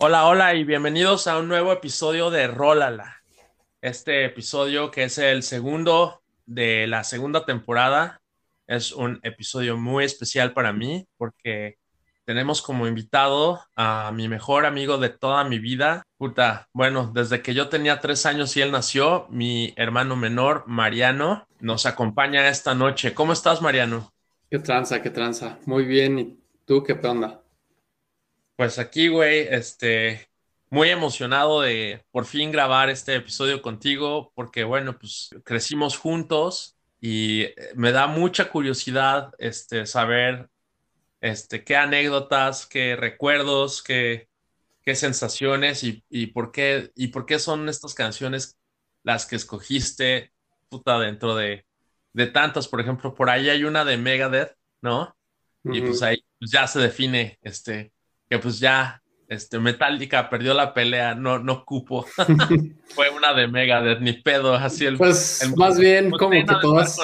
Hola, hola y bienvenidos a un nuevo episodio de Rólala. Este episodio que es el segundo de la segunda temporada es un episodio muy especial para mí porque tenemos como invitado a mi mejor amigo de toda mi vida. Puta, bueno, desde que yo tenía tres años y él nació, mi hermano menor, Mariano, nos acompaña esta noche. ¿Cómo estás, Mariano? Qué tranza, qué tranza. Muy bien. ¿Y tú qué onda? Pues aquí, güey, este, muy emocionado de por fin grabar este episodio contigo, porque bueno, pues crecimos juntos y eh, me da mucha curiosidad, este, saber, este, qué anécdotas, qué recuerdos, qué, qué sensaciones y, y por qué, y por qué son estas canciones las que escogiste, puta, dentro de, de tantas. Por ejemplo, por ahí hay una de Megadeth, ¿no? Y pues ahí pues, ya se define, este, que pues ya este, Metallica perdió la pelea, no, no cupo. Fue una de Megadeth, ni pedo, así el. Pues más bien como que todas.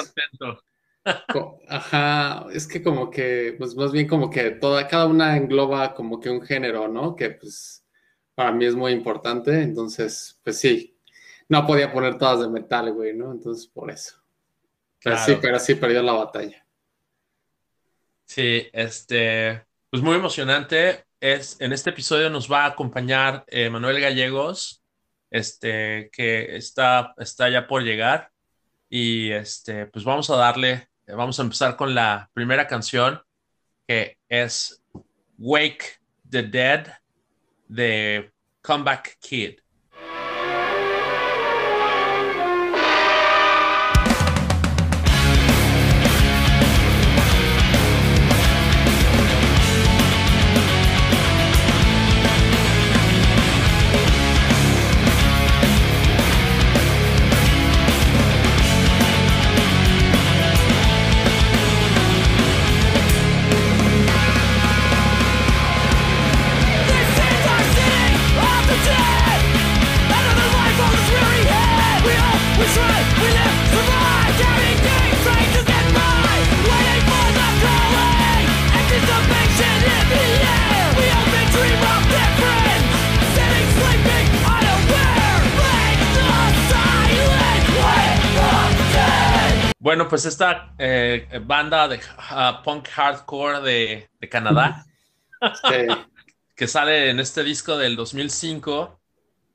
Ajá, es que como que, pues más bien como que toda, cada una engloba como que un género, ¿no? Que pues para mí es muy importante, entonces, pues sí, no podía poner todas de metal, güey, ¿no? Entonces por eso. Pero sí, pero sí perdió la batalla. Sí, este, pues muy emocionante en este episodio nos va a acompañar eh, Manuel Gallegos, este, que está, está ya por llegar. Y este, pues vamos a darle, vamos a empezar con la primera canción, que es Wake the Dead de Comeback Kid. Bueno, pues esta eh, banda de ah, punk hardcore de, Canadá, que sale en este disco del 2005,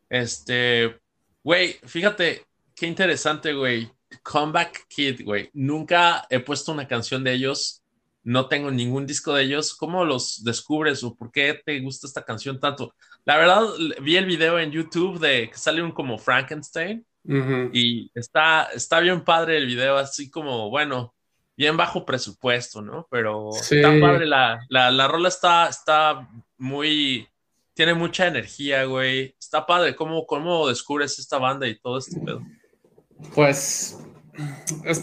este, güey, fíjate qué interesante, güey. Comeback Kid, güey. Nunca he puesto una canción de ellos, no tengo ningún disco de ellos. ¿Cómo los descubres o por qué te gusta esta canción tanto? La verdad, vi el video en YouTube de que sale un como Frankenstein y está, está bien padre el video, así como, bueno, bien bajo presupuesto, ¿no? Pero está padre, la, la, rola está, está muy, tiene mucha energía, güey. Está padre, ¿cómo, cómo descubres esta banda y todo este pedo? Pues,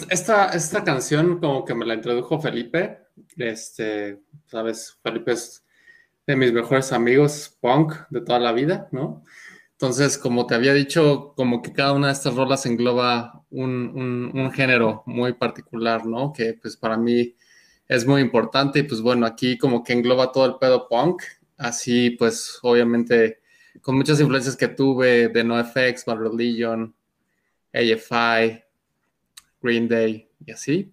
esta, esta canción como que me la introdujo Felipe, este, sabes, Felipe es de mis mejores amigos punk de toda la vida, ¿no? Entonces, como te había dicho, como que cada una de estas rolas engloba un, género muy particular, ¿no? Que pues para mí es muy importante y pues bueno, aquí como que engloba todo el pedo punk, así pues obviamente con muchas influencias que tuve de NoFX, Bad Religion, AFI, Green Day y así,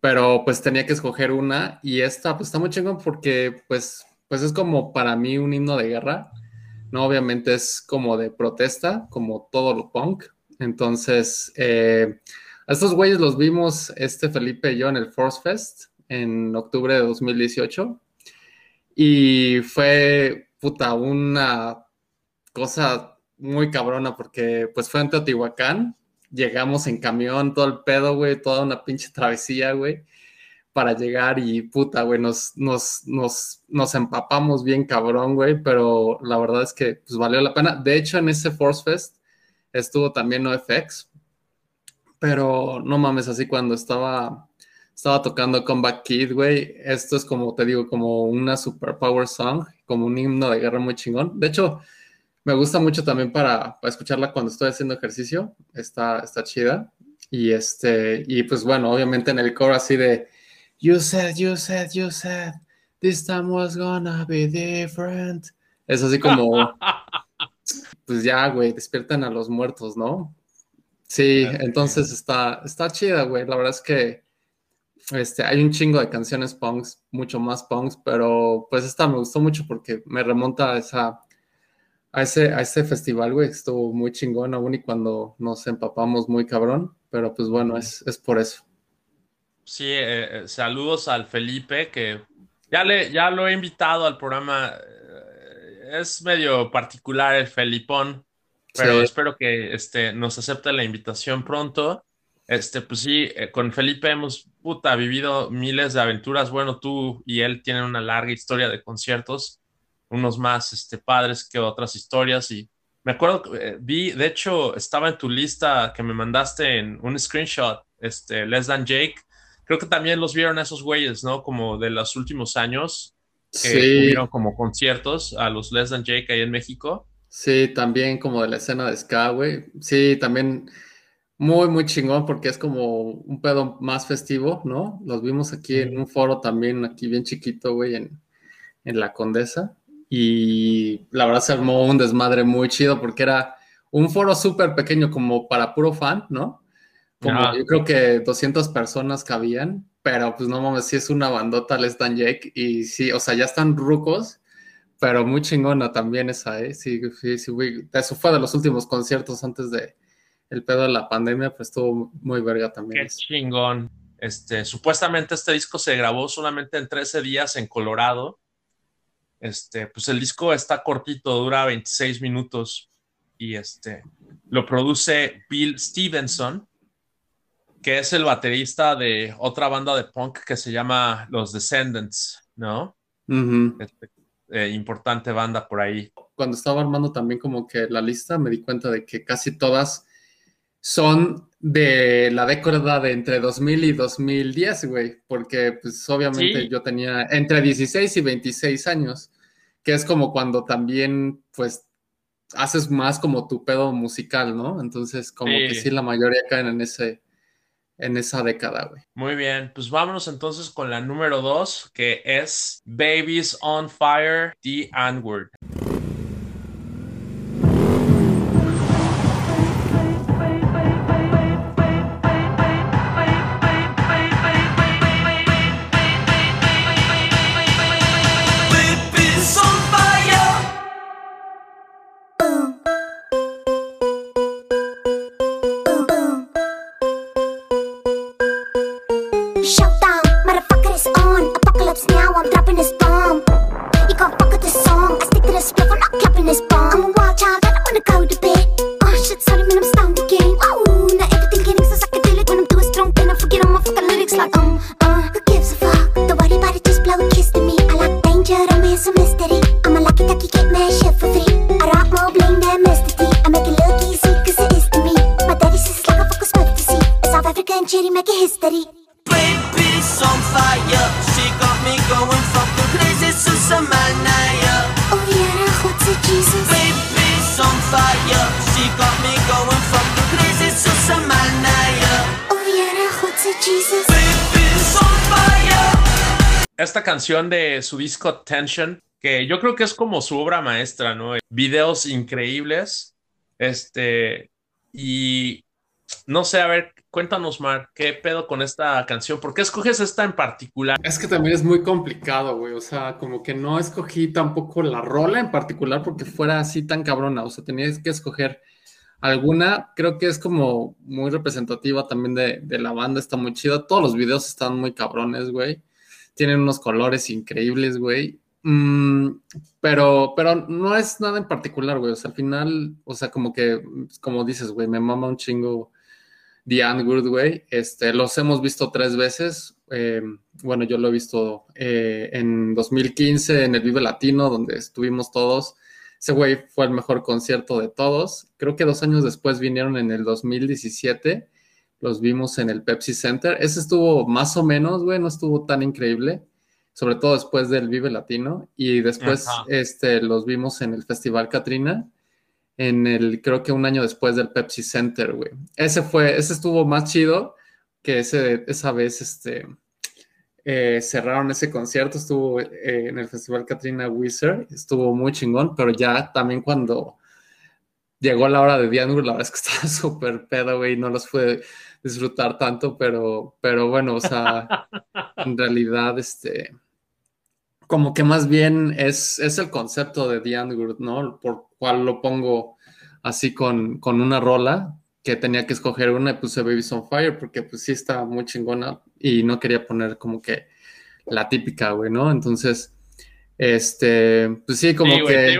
pero pues tenía que escoger una y esta pues está muy chingón porque pues, pues es como para mí un himno de guerra ¿no? Obviamente es como de protesta, como todo lo punk. Entonces, eh, a estos güeyes los vimos, este Felipe y yo, en el Force Fest en octubre de 2018. Y fue, puta, una cosa muy cabrona porque pues fue en Teotihuacán. Llegamos en camión, todo el pedo, güey, toda una pinche travesía, güey para llegar y puta, güey, nos, nos, nos, nos empapamos bien cabrón, güey, pero la verdad es que pues valió la pena. De hecho, en ese Force Fest estuvo también NoFX, pero no mames, así cuando estaba, estaba tocando Comeback Kid, güey, esto es como, te digo, como una super power song, como un himno de guerra muy chingón. De hecho, me gusta mucho también para, para escucharla cuando estoy haciendo ejercicio, está, está chida. Y este, y pues bueno, obviamente en el coro así de You said, you said, you said, this time was gonna be different. Es así como, pues ya, güey, despiertan a los muertos, ¿no? Sí, entonces está, está chida, güey. La verdad es que este, hay un chingo de canciones punks, mucho más punks, pero pues esta me gustó mucho porque me remonta a esa a ese, a ese festival, güey, estuvo muy chingón aún y cuando nos empapamos muy cabrón, pero pues bueno, es, es por eso. Sí, eh, eh, saludos al Felipe, que ya, le, ya lo he invitado al programa. Eh, es medio particular el Felipón, pero espero que este, nos acepte la invitación pronto. Este, pues sí, con Felipe hemos puta, vivido miles de aventuras. Bueno, tú y él tienen una larga historia de conciertos unos más este, padres que otras historias. Y me acuerdo, eh, vi, de hecho, estaba en tu lista que me mandaste en un screenshot, este, Less Than Jake. Creo que también los vieron esos güeyes, ¿no? Como de los últimos años, que tuvieron como conciertos a los Less Than Jake ahí en México. Sí, también como de la escena de Ska, güey. Sí, también muy, muy chingón porque es como un pedo más festivo, ¿no? Los vimos aquí en un foro también, aquí bien chiquito, güey, en, en La Condesa. Y la verdad se armó un desmadre muy chido porque era un foro súper pequeño como para puro fan, ¿no? Como yo creo que 200 personas cabían, pero pues no mames, sí es una bandota Les Dan Jake y sí, o sea, ya están rucos, pero muy chingona también esa, ¿eh? Sí, sí, sí, Eso fue de los últimos conciertos antes de el pedo de la pandemia, pues estuvo muy verga también. Qué chingón. Este, supuestamente este disco se grabó solamente en 13 días en Colorado este, pues el disco está cortito, dura 26 minutos y este, lo produce Bill Stevenson, que es el baterista de otra banda de punk que se llama Los Descendants, ¿no? Este, eh, importante banda por ahí. Cuando estaba armando también como que la lista, me di cuenta de que casi todas son de la década de entre 2000 y 2010, güey, porque pues obviamente yo tenía entre 16 y 26 años que es como cuando también, pues, haces más como tu pedo musical, ¿no? Entonces, como que sí, la mayoría caen en ese, en esa década, güey. Muy bien, pues vámonos entonces con la número dos, que es Babies on Fire, The Onward. Su disco Tension, que yo creo que es como su obra maestra, ¿no? Videos increíbles. Este, y no sé, a ver, cuéntanos, Mar, ¿qué pedo con esta canción? ¿Por qué escoges esta en particular? Es que también es muy complicado, güey. O sea, como que no escogí tampoco la rola en particular porque fuera así tan cabrona. O sea, tenías que escoger alguna. Creo que es como muy representativa también de, de la banda. Está muy chida. Todos los videos están muy cabrones, güey tienen unos colores increíbles, güey. Mm, pero, pero no es nada en particular, güey. O sea, al final, o sea, como que, como dices, güey, me mama un chingo The Andwood, güey. Este, los hemos visto tres veces. Eh, bueno, yo lo he visto eh, en 2015 en el Vive Latino, donde estuvimos todos. Ese güey fue el mejor concierto de todos. Creo que dos años después vinieron en el 2017 los vimos en el Pepsi Center. Ese estuvo más o menos, güey, no estuvo tan increíble, sobre todo después del Vive Latino. Y después este, los vimos en el Festival Katrina, en el, creo que un año después del Pepsi Center, güey. Ese fue, ese estuvo más chido que ese, esa vez, este, eh, cerraron ese concierto, estuvo eh, en el Festival Katrina Wizard, estuvo muy chingón, pero ya también cuando llegó la hora de Diango, la verdad es que estaba súper pedo, güey, no los pude disfrutar tanto, pero, pero bueno, o sea, en realidad, este, como que más bien es, es el concepto de The ¿no? Por cual lo pongo así con, con una rola, que tenía que escoger una y puse Baby's on Fire porque pues sí estaba muy chingona y no quería poner como que la típica, güey, ¿no? Entonces, este, pues sí, como que...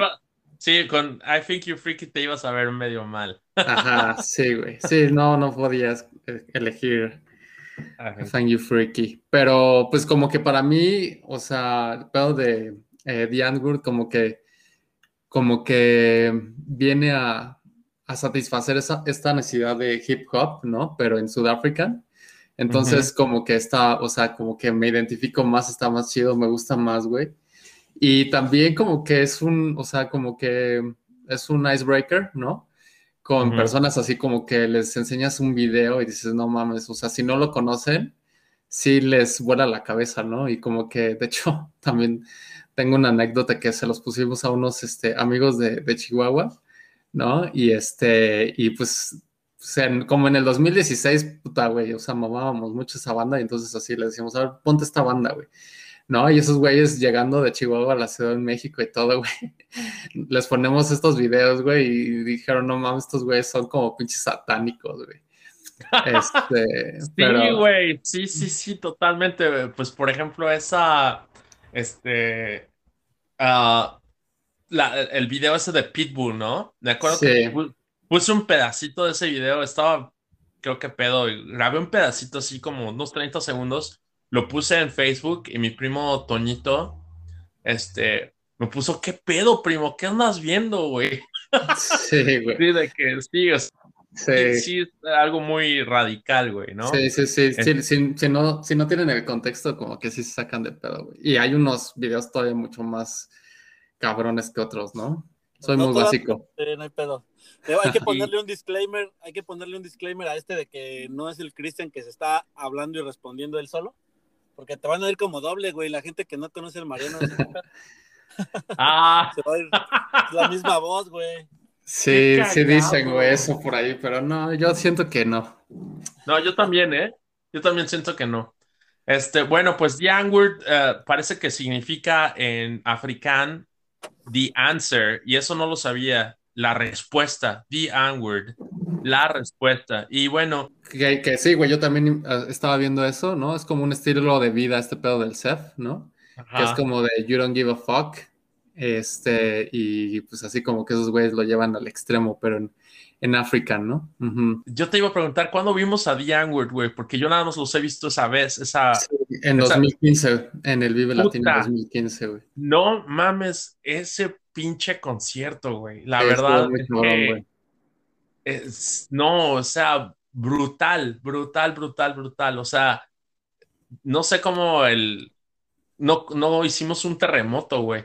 Sí, con I Think You Freaky te ibas a ver medio mal. Ajá, sí, güey. Sí, no, no podías elegir I Think You Freaky. Pero pues como que para mí, o sea, el pedo de eh, The como que, como que viene a, a satisfacer esa, esta necesidad de hip hop, ¿no? Pero en Sudáfrica. Entonces, como que está, o sea, como que me identifico más, está más chido, me gusta más, güey. Y también como que es un, o sea, como que es un icebreaker, ¿no? Con personas así como que les enseñas un video y dices, no mames, o sea, si no lo conocen, sí les vuela la cabeza, ¿no? Y como que, de hecho, también tengo una anécdota que se los pusimos a unos este, amigos de, de Chihuahua ¿no? Y este, y pues, como en el 2016, puta, güey, o sea, mamábamos mucho esa banda y entonces así le decíamos, a ver, ponte esta banda, güey. ¿No? Y esos güeyes llegando de Chihuahua a la Ciudad de México y todo, güey. Les ponemos estos videos, güey, y dijeron, no mames, estos güeyes son como pinches satánicos, güey. Este, sí, güey, sí, sí, sí, totalmente. Pues, por ejemplo, esa, este, uh, el video ese de Pitbull, ¿no? Me acuerdo que puse un pedacito de ese video, estaba, creo que pedo, grabé un pedacito así como unos 30 segundos, lo puse en Facebook y mi primo Toñito, este, me puso, ¿qué pedo, primo? ¿Qué andas viendo, güey? Sí, güey. Sí, de que sí, sí. sí, es algo muy radical, güey, ¿no? Sí, sí, sí. Si, si, no, si no tienen el contexto, como que sí se sacan de pedo, güey. Y hay unos videos todavía mucho más cabrones que otros, ¿no? Soy muy básico. no hay pedo. hay que ponerle un disclaimer, hay que ponerle un disclaimer a este de que no es el Christian que se está hablando y respondiendo él solo, porque te van a ir como doble, güey, la gente que no conoce al Mariano. ah. Se va a ir la misma voz, güey. Sí, sí dicen, güey, eso por ahí, pero no, yo siento que no. No, yo también, ¿eh? Yo también siento que no. Este, bueno, pues The Word eh, parece que significa en africán the answer, y eso no lo sabía, la respuesta, the answer, la respuesta. Y bueno. Que, sí, güey, yo también ah, estaba viendo eso, ¿no? Es como un estilo de vida este pedo del Seth, ¿no? Que es como de you don't give a fuck. Este, y pues así como que esos güeyes lo llevan al extremo, pero en, en African, ¿no? Yo te iba a preguntar, ¿cuándo vimos a The Angward, güey? Porque yo nada más los he visto esa vez, esa... en 2015, en el Vive Latino 2015, güey. No mames, ese pinche concierto, güey. La verdad es no, o sea, brutal, brutal, brutal, brutal. O sea, no sé cómo el... No, no hicimos un terremoto, güey.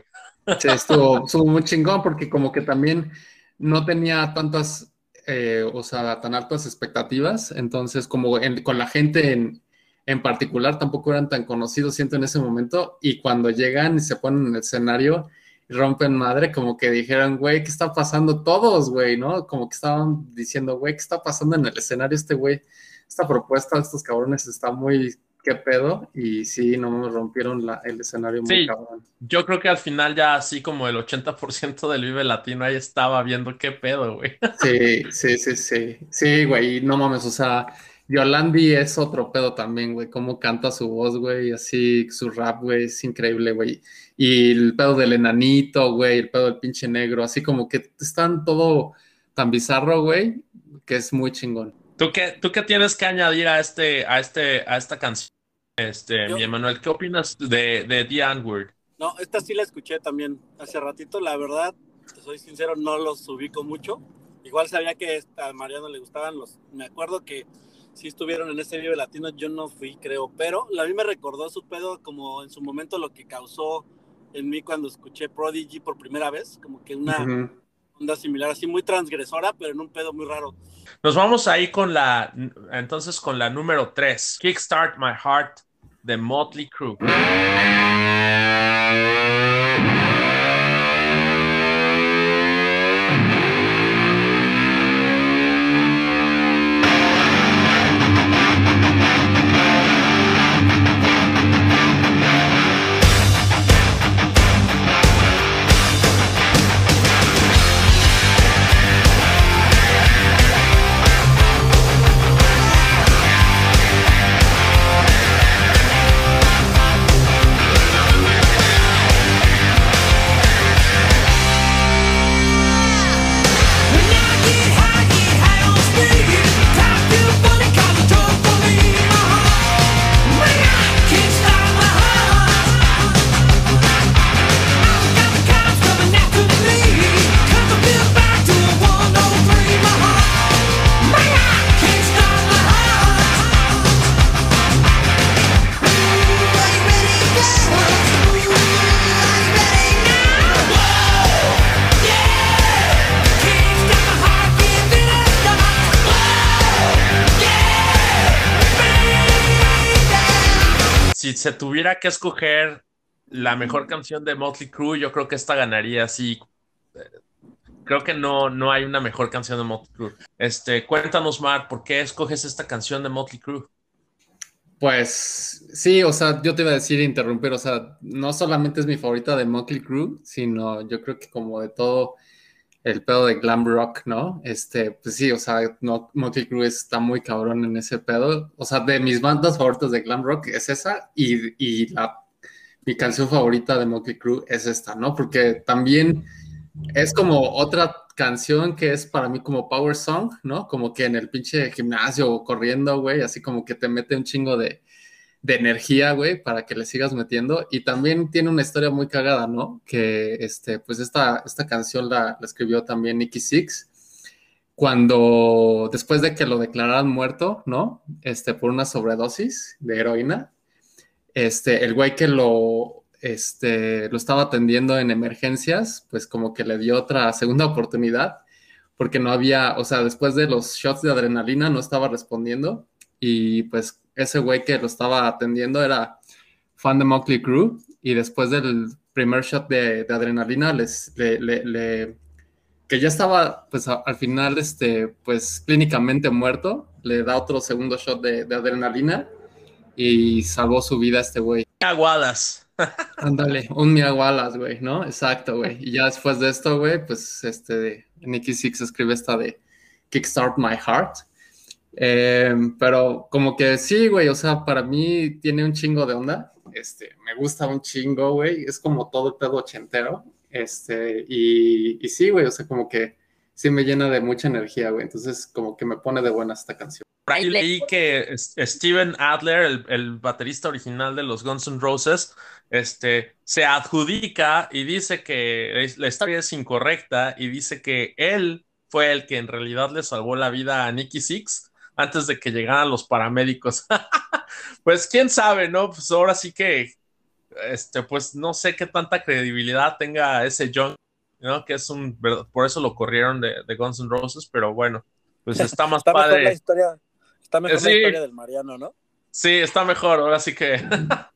Sí, estuvo, muy chingón porque como que también no tenía tantas eh, o sea, tan altas expectativas, entonces como con la gente en, en, particular tampoco eran tan conocidos, siento en ese momento, y cuando llegan y se ponen en el escenario rompen madre, como que dijeron, güey, ¿qué está pasando todos, güey? ¿No? Como que estaban diciendo, güey, ¿qué está pasando en el escenario este güey? Esta propuesta de estos cabrones está muy qué pedo y sí, no me rompieron el escenario muy cabrón. Yo creo que al final ya así como el 80% del Vive Latino ahí estaba viendo qué pedo, güey. Sí, sí, sí, sí. Sí, güey, no mames, o sea, Yolandi es otro pedo también, güey, cómo canta su voz, güey, así su rap, güey, es increíble, güey. Y el pedo del enanito, güey, el pedo del pinche negro, así como que están todo tan bizarro, güey, que es muy chingón. ¿Tú qué, ¿Tú qué tienes que añadir a, este, a, este, a esta canción, este, mi Emanuel? ¿Qué opinas de, de The N-Word? No, esta sí la escuché también hace ratito. La verdad, te soy sincero, no los ubico mucho. Igual sabía que a Mariano le gustaban los. Me acuerdo que sí estuvieron en ese Vive Latino, yo no fui, creo, pero a mí me recordó su pedo como en su momento lo que causó en mí cuando escuché Prodigy por primera vez, como que una onda similar, así muy transgresora, pero en un pedo muy raro. Nos vamos ahí con la, entonces con la número 3, Kickstart My Heart de Motley Crue. Tuviera que escoger la mejor canción de Motley Crue, yo creo que esta ganaría así. Creo que no, no hay una mejor canción de Motley Crue. Este, cuéntanos, Mar, ¿por qué escoges esta canción de Motley Crue? Pues sí, o sea, yo te iba a decir interrumpir, o sea, no solamente es mi favorita de Motley Crue, sino yo creo que como de todo el pedo de glam rock, ¿no? Este, pues sí, o sea, no, Motley Crue está muy cabrón en ese pedo. O sea, de mis bandas favoritas de glam rock es esa y, y la, mi canción favorita de Motley Crue es esta, ¿no? Porque también es como otra canción que es para mí como power song, ¿no? Como que en el pinche gimnasio corriendo, güey, así como que te mete un chingo de, de energía, güey, para que le sigas metiendo. Y también tiene una historia muy cagada, ¿no? Que, este, pues esta, esta canción la, escribió también Nicky Six cuando, después de que lo declararan muerto, ¿no? Este, por una sobredosis de heroína, este, el güey que lo, este, lo estaba atendiendo en emergencias, pues como que le dio otra segunda oportunidad, porque no había, o sea, después de los shots de adrenalina no estaba respondiendo y pues ese güey que lo estaba atendiendo era fan de Motley Crue y después del primer shot de, adrenalina les, le, que ya estaba pues al final este pues clínicamente muerto le da otro segundo shot de, adrenalina y salvó su vida este güey. Aguadas. Ándale, un miagualas, güey, ¿no? Exacto, güey. Y ya después de esto, güey, pues este Nicky Six escribe esta de Kickstart My Heart eh, pero como que sí, güey, o sea, para mí tiene un chingo de onda. Este, me gusta un chingo, güey. Es como todo el pedo ochentero. Este, y, y sí, güey, o sea, como que sí me llena de mucha energía, güey. Entonces, como que me pone de buena esta canción. ahí leí que Steven Adler, el, el, baterista original de los Guns N' Roses, este, se adjudica y dice que la historia es incorrecta y dice que él fue el que en realidad le salvó la vida a Nicky Six antes de que llegaran los paramédicos. pues quién sabe, ¿no? Pues ahora sí que, este, pues no sé qué tanta credibilidad tenga ese John, ¿no? Que es un, por eso lo corrieron de, Guns N' Roses, pero bueno, pues está más está padre. Mejor la historia, está mejor la historia del Mariano, ¿no? Sí, está mejor, ahora sí que...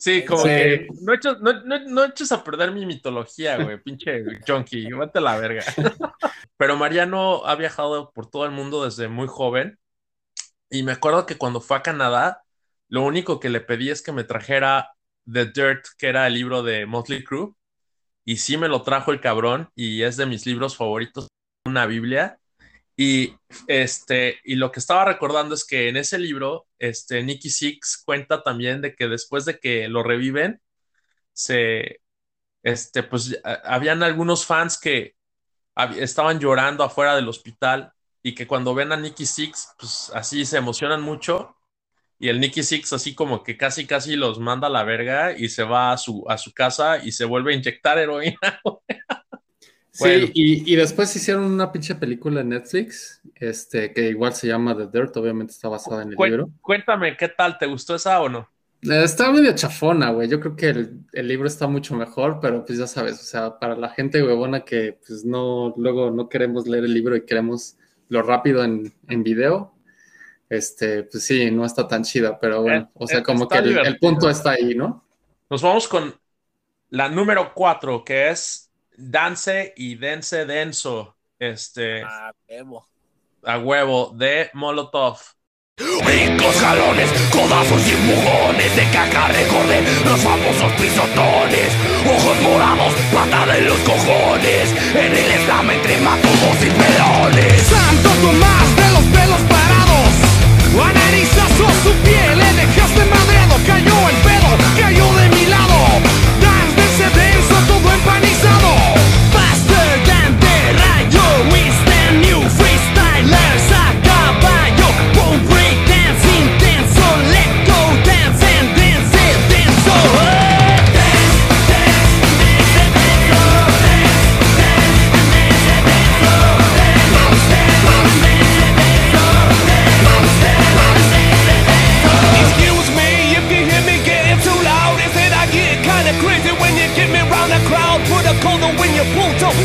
Sí, como que no eches, no, no, eches a perder mi mitología, güey, pinche junkie, vete a la verga. Pero Mariano ha viajado por todo el mundo desde muy joven y me acuerdo que cuando fue a Canadá, lo único que le pedí es que me trajera The Dirt, que era el libro de Motley Crue. Y sí me lo trajo el cabrón y es de mis libros favoritos, una Biblia. Y, este, y lo que estaba recordando es que en ese libro, este, Nicky Six cuenta también de que después de que lo reviven, se, este, pues habían algunos fans que estaban llorando afuera del hospital y que cuando ven a Nicky Six, pues así se emocionan mucho. Y el Nicky Six así como que casi casi los manda a la verga y se va a su, a su casa y se vuelve a inyectar heroína. Sí, y, y, después hicieron una pinche película en Netflix, este, que igual se llama The Dirt, obviamente está basada en el libro. Cuéntame, ¿qué tal? ¿Te gustó esa o no? Eh, está medio chafona, güey. Yo creo que el, el, libro está mucho mejor, pero pues ya sabes, o sea, para la gente huevona que pues no, luego no queremos leer el libro y queremos lo rápido en, en video, este, pues sí, no está tan chida, pero bueno, eh, o sea, como que el, punto está ahí, ¿no? Nos vamos con la número cuatro, que es Dance y Dense Denso. Este. A huevo. A huevo, de Molotov. Ricos jalones, codazos y empujones De caca recordé los famosos pisotones Ojos morados, patada en los cojones. En el slam entre matojos y pelones. Santo Tomás de los pelos parados. Analizazo su piel, le dejaste madreado Cayó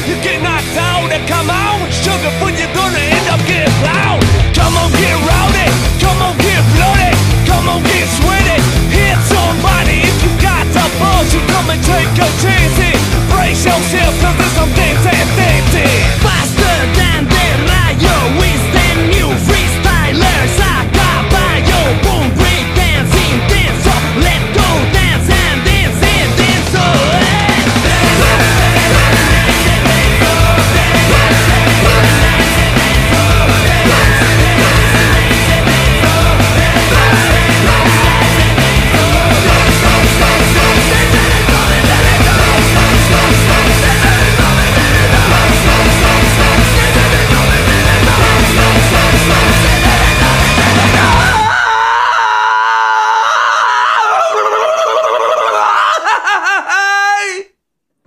you get knocked out and come out. Sugar food, you're gonna end up getting loud Come on, get rowdy, come on, get bloody. Come on, get sweaty, hit somebody If you got the balls, you come and take a chance Brace yourself, cause there's some things that Faster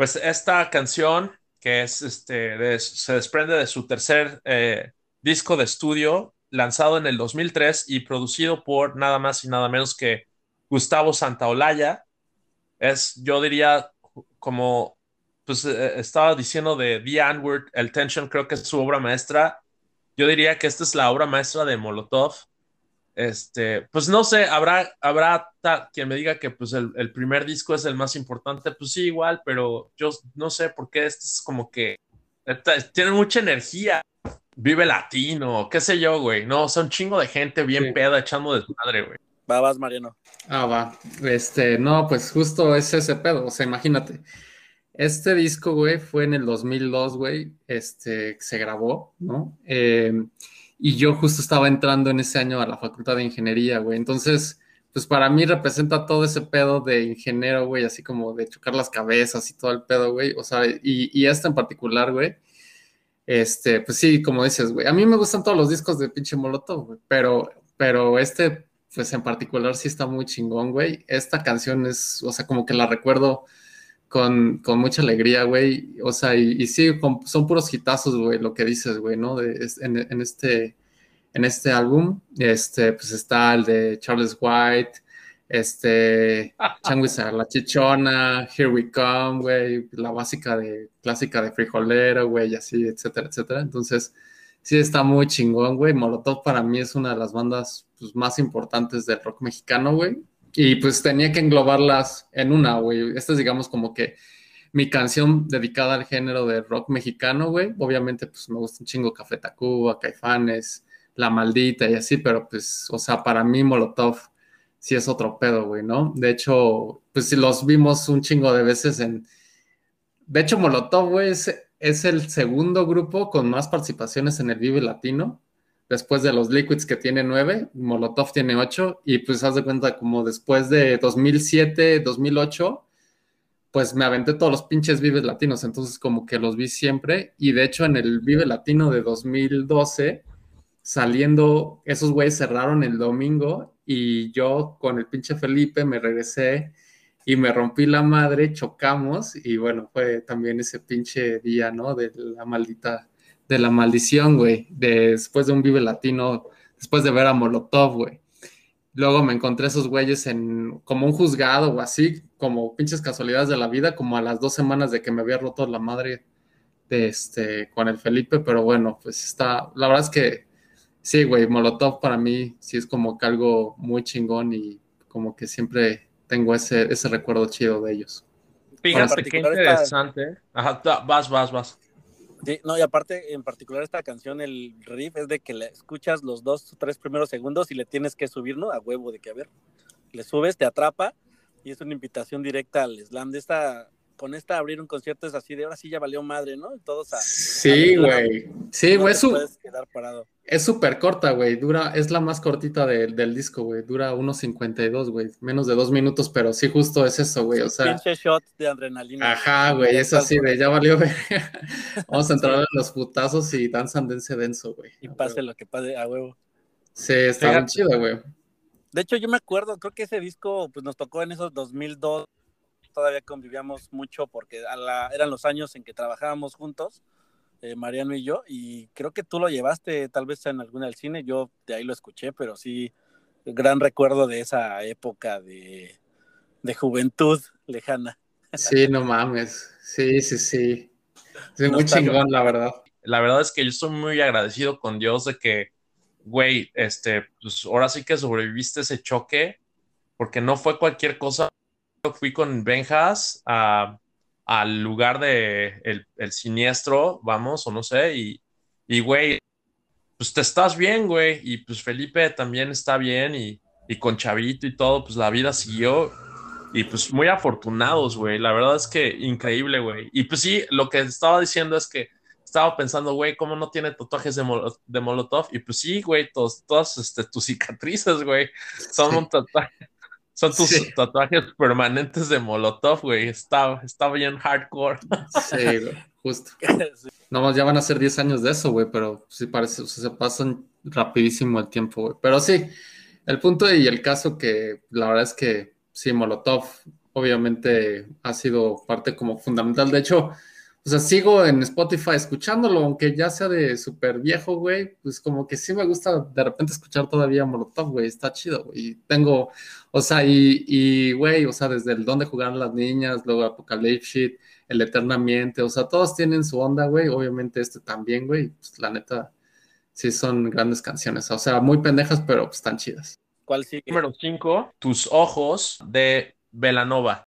Pues esta canción, que es este, se desprende de su tercer eh, disco de estudio, lanzado en el 2003 y producido por nada más y nada menos que Gustavo Santaolalla. Es, yo diría, como pues eh, estaba diciendo de The Anward, El Tension, creo que es su obra maestra. Yo diría que esta es la obra maestra de Molotov. Este, pues no sé, habrá, habrá quien me diga que pues el, primer disco es el más importante, pues sí, igual, pero yo no sé por qué este es como que tiene mucha energía, vive latino, qué sé yo, güey, no, son chingo de gente bien peda echando de madre, güey. Va, vas, Mariano. Ah, va, este, no, pues justo es ese pedo, o sea, imagínate, este disco, güey, fue en el 2002, güey, este, se grabó, ¿no? Eh, y yo justo estaba entrando en ese año a la facultad de ingeniería, güey. Entonces, pues para mí representa todo ese pedo de ingeniero, güey, así como de chocar las cabezas y todo el pedo, güey. O sea, y, y este en particular, güey. Este, pues sí, como dices, güey. A mí me gustan todos los discos de pinche Molotov, güey. Pero, pero este, pues en particular sí está muy chingón, güey. Esta canción es, o sea, como que la recuerdo con, mucha alegría, güey. O sea, y, sí, son puros hitazos, güey, lo que dices, güey, ¿no? De, en, este, en este álbum, este, pues está el de Charles White, este, Changuisa, La Chichona, Here We Come, güey, la básica de, clásica de Frijolero, güey, y así, etcétera, etcétera. Entonces, sí está muy chingón, güey. Molotov para mí es una de las bandas pues, más importantes del rock mexicano, güey. Y pues tenía que englobarlas en una, güey. Esta es, digamos, como que mi canción dedicada al género de rock mexicano, güey. Obviamente, pues me gusta un chingo Café Tacuba, Caifanes, La Maldita y así, pero pues, o sea, para mí Molotov sí es otro pedo, güey, ¿no? De hecho, pues los vimos un chingo de veces en... De hecho, Molotov, güey, es, es el segundo grupo con más participaciones en el Vive Latino después de los Liquids que tiene nueve, Molotov tiene ocho, y pues haz de cuenta como después de 2007, 2008, pues me aventé todos los pinches Vives Latinos, entonces como que los vi siempre, y de hecho en el Vive Latino de 2012, saliendo, esos güeyes cerraron el domingo, y yo con el pinche Felipe me regresé y me rompí la madre, chocamos, y bueno, fue también ese pinche día, ¿no? De la maldita de la maldición, güey, después de un Vive Latino, después de ver a Molotov, güey. Luego me encontré esos güeyes en como un juzgado o así, como pinches casualidades de la vida, como a las dos semanas de que me había roto la madre de este, con el Felipe, pero bueno, pues está, la verdad es que sí, güey, Molotov para mí sí es como que algo muy chingón y como que siempre tengo ese, ese recuerdo chido de ellos. Fíjate qué interesante. Ajá, vas, vas, vas. Sí, no, y aparte, en particular esta canción, el riff es de que le escuchas los dos o tres primeros segundos y le tienes que subir, ¿no? A huevo de que, a ver, le subes, te atrapa y es una invitación directa al slam de esta con esta abrir un concierto es así de ahora sí ya valió madre, ¿no? Todos a, Sí, güey. Sí, güey, es súper corta, güey. Dura, es la más cortita del disco, güey. Dura 1.52, güey. Menos de dos minutos, pero sí, justo es eso, güey. O sea. Pinche shot de adrenalina. Ajá, güey. Es así de ya valió, güey. Vamos a entrar en los putazos y danzan dense denso, güey. Y pase lo que pase a huevo. Sí, está muy chido, güey. De hecho, yo me acuerdo, creo que ese disco pues nos tocó en esos 2002 todavía convivíamos mucho porque eran los años en que trabajábamos juntos, eh, Mariano y yo, y creo que tú lo llevaste tal vez en alguna del cine, yo de ahí lo escuché, pero sí, gran recuerdo de esa época de, juventud lejana. Sí, no mames, sí, sí, sí. Es muy chingón, la verdad. La verdad es que yo estoy muy agradecido con Dios de que, güey, este, pues ahora sí que sobreviviste ese choque, porque no fue cualquier cosa fui con Benjas al lugar de el, siniestro, vamos, o no sé, y, y, güey, pues te estás bien, güey, y pues Felipe también está bien, y, y con Chavito y todo, pues la vida siguió, y pues muy afortunados, güey, la verdad es que increíble, güey, y pues sí, lo que estaba diciendo es que estaba pensando, güey, ¿cómo no tiene tatuajes de, de Molotov? Y pues sí, güey, todas este, tus cicatrices, güey, son un tatuaje son tus tatuajes permanentes de Molotov, güey. Está, está bien hardcore. Sí, güey, justo. No, ya van a ser 10 años de eso, güey, pero sí parece, o sea, se pasan rapidísimo el tiempo, güey. Pero sí, el punto y el caso que la verdad es que sí, Molotov obviamente ha sido parte como fundamental. De hecho, o sea, sigo en Spotify escuchándolo, aunque ya sea de súper viejo, güey, pues como que sí me gusta de repente escuchar todavía Molotov, güey, está chido, güey. Y tengo, o sea, y, güey, o sea, desde el Donde Jugaron las Niñas, luego Apocalypse El Eternamente, o sea, todos tienen su onda, güey, obviamente este también, güey, pues la neta, sí son grandes canciones, o sea, muy pendejas, pero pues están chidas. ¿Cuál sigue? Número 5, Tus Ojos, de Velanova.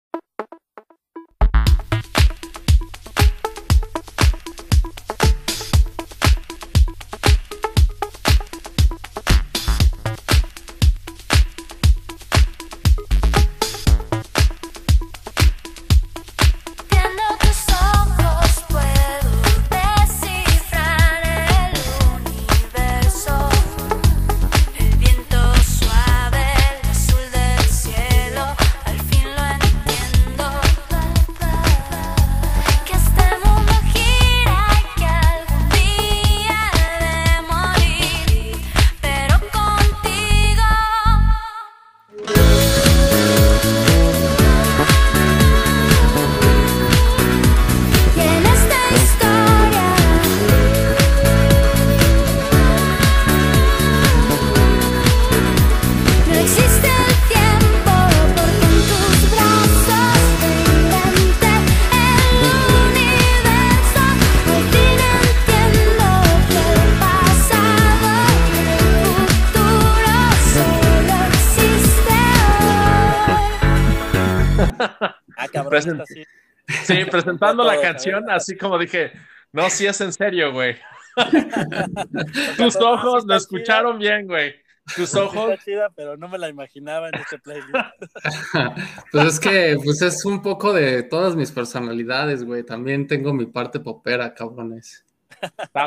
Sí, presentando la canción, así como dije, no, sí es en serio, güey. Tus ojos lo escucharon bien, güey. Tus ojos. Está chida, pero no me la imaginaba en este playlist. pues es que, pues es un poco de todas mis personalidades, güey. También tengo mi parte popera, cabrones.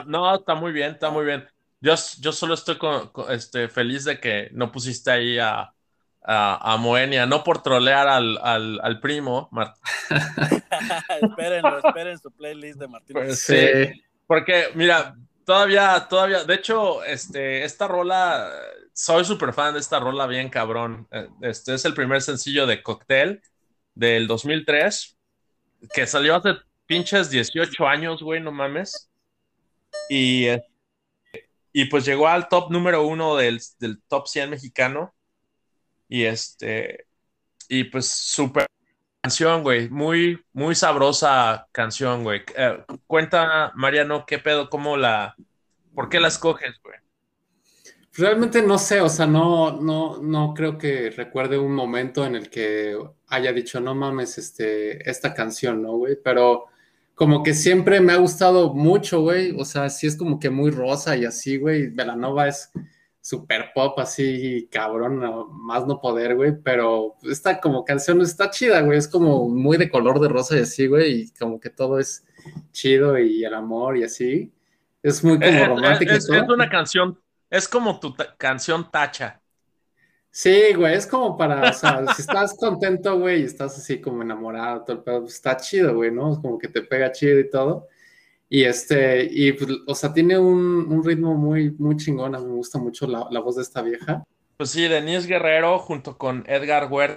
No, está muy bien, está muy bien. Yo, yo solo estoy este, feliz de que no pusiste ahí a, a, Moenia, no por trolear al, al, primo. Espérenlo, esperen su playlist de Martín. Pues sí, porque mira, todavía, todavía, de hecho, este, esta rola, soy súper fan de esta rola, bien cabrón. Este es el primer sencillo de Cocktail del 2003, que salió hace pinches 18 años, güey, no mames. Y, y pues llegó al top número uno del, del top 100 mexicano y este, y pues súper canción, güey. Muy, muy sabrosa canción, güey. Eh, cuenta, Mariano, qué pedo, cómo la, por qué la escoges, güey. Realmente no sé, o sea, no, no, no creo que recuerde un momento en el que haya dicho, no mames, este, esta canción, ¿no, güey? Pero como que siempre me ha gustado mucho, güey. O sea, sí es como que muy rosa y así, güey. Velanova es super pop, así, cabrón, más no poder, güey. Pero esta como canción está chida, güey. Es como muy de color de rosa y así, güey. Y como que todo es chido y el amor y así. Es muy como eh, eh, romántica. Es, es, una canción es como tu canción tacha. Sí, güey, es como para, o sea, si estás contento, güey, y estás así como enamorado, todo el pedo, pues está chido, güey, ¿no? Es como que te pega chido y todo. Y este, y pues, o sea, tiene un, ritmo muy, muy chingón, a me gusta mucho la, voz de esta vieja. Pues sí, Denise Guerrero junto con Edgar Huerta,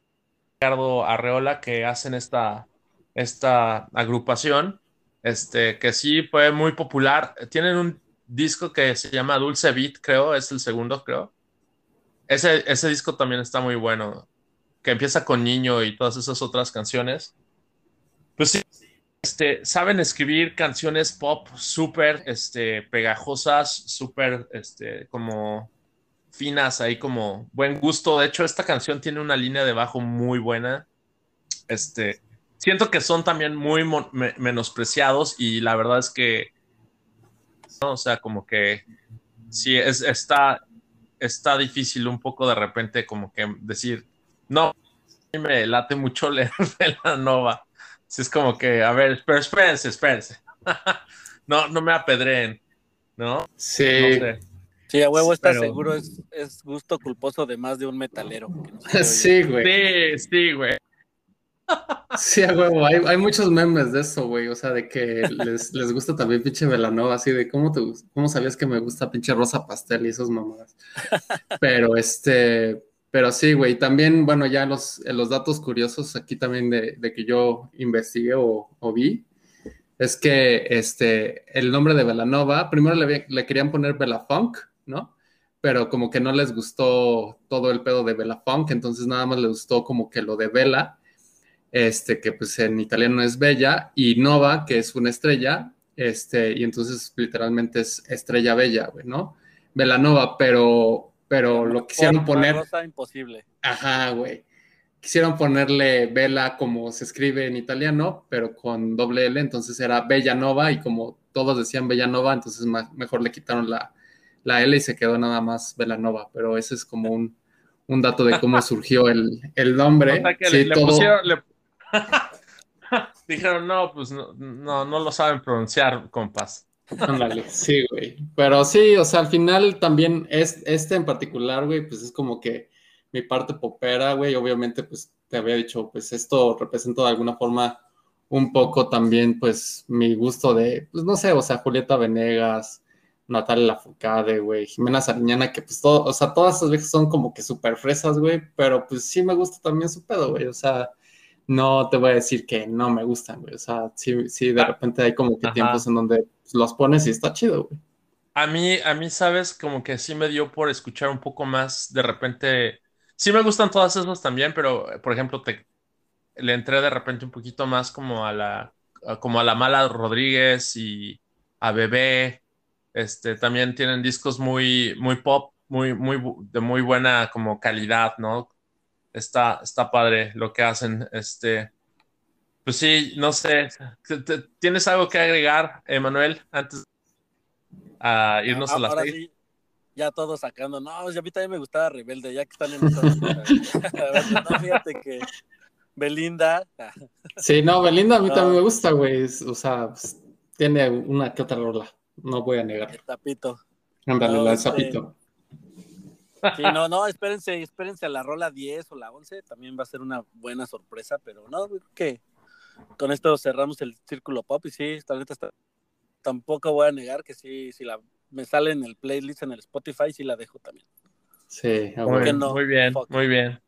Ricardo Arreola, que hacen esta, esta agrupación, este, que sí fue muy popular. Tienen un disco que se llama Dulce Beat, creo, es el segundo, creo. Ese, ese disco también está muy bueno, que empieza con Niño y todas esas otras canciones. Este, saben escribir canciones pop súper este, pegajosas, súper este, como finas, ahí como buen gusto. De hecho, esta canción tiene una línea de bajo muy buena. Este, siento que son también muy menospreciados y la verdad es que o sea, como que sí, es, está, está difícil un poco de repente como que decir, no, me late mucho leer la Nova. Si es como que, a ver, pero espérense, espérense. no, no me apedreen, ¿no? Sí. Sí, a huevo está seguro, es, es, gusto culposo de más de un metalero. sí, güey. Sí, sí, güey. Sí, huevo, hay, hay, muchos memes de eso, güey, o sea, de que les, les gusta también pinche Velanova, así de cómo, te, cómo sabías que me gusta pinche rosa pastel y esos mamadas. Pero este, pero sí, güey, también, bueno, ya los, los datos curiosos aquí también de, de que yo investigué o, vi, es que este, el nombre de Velanova, primero le, querían poner Funk, ¿no? Pero como que no les gustó todo el pedo de Funk, entonces nada más les gustó como que lo de Vela este, que pues en italiano es bella, y nova, que es una estrella, este, y entonces literalmente es estrella bella, güey, ¿no? Velanova, pero, pero lo quisieron poner... Cosa imposible. Ajá, güey. Quisieron ponerle vela como se escribe en italiano, pero con doble L, entonces era Bella Nova, y como todos decían Bella Nova, entonces mejor le quitaron la, la L y se quedó nada más Velanova, pero ese es como un, un dato de cómo surgió el, el nombre. sí, todo... Dijeron, no, pues no, no, lo saben pronunciar, compas. Ándale, sí, güey. Pero sí, o sea, al final también es, este en particular, güey, pues es como que mi parte popera, güey. Obviamente, pues te había dicho, pues esto representa de alguna forma un poco también, pues, mi gusto de, pues no sé, o sea, Julieta Venegas, Natalia Lafourcade, güey, Jimena Sariñana, que pues todo, o sea, todas esas veces son como que súper fresas, güey, pero pues sí me gusta también su pedo, güey, o sea, no te voy a decir que no me gustan, güey. O sea, sí, sí de ah, repente hay como que tiempos en donde los pones y está chido, güey. A mí, a mí, sabes, como que sí me dio por escuchar un poco más, de repente, sí me gustan todas esas también, pero, por ejemplo, te, le entré de repente un poquito más como a la, como a la Mala Rodríguez y a Bebé, este, también tienen discos muy, muy pop, muy, muy, de muy buena como calidad, ¿no? Está, está padre lo que hacen. Este, pues sí, no sé. ¿Tienes algo que agregar, Emanuel, antes a irnos a la sí, ya todos sacando. No, pues, a mí también me gustaba Rebelde, ya que están en no, fíjate que Belinda. sí, no, Belinda a mí también me gusta, güey. O sea, pues, tiene una que otra rola. No voy a negar. El tapito. En realidad, el tapito. Este, Sí, no, no, espérense, espérense a la rola 10 o la 11, también va a ser una buena sorpresa, pero no, que con esto cerramos el círculo pop y sí, esta neta está, tampoco voy a negar que sí, si la me sale en el playlist en el Spotify, sí la dejo también. Sí, muy, bien, muy bien, muy bien.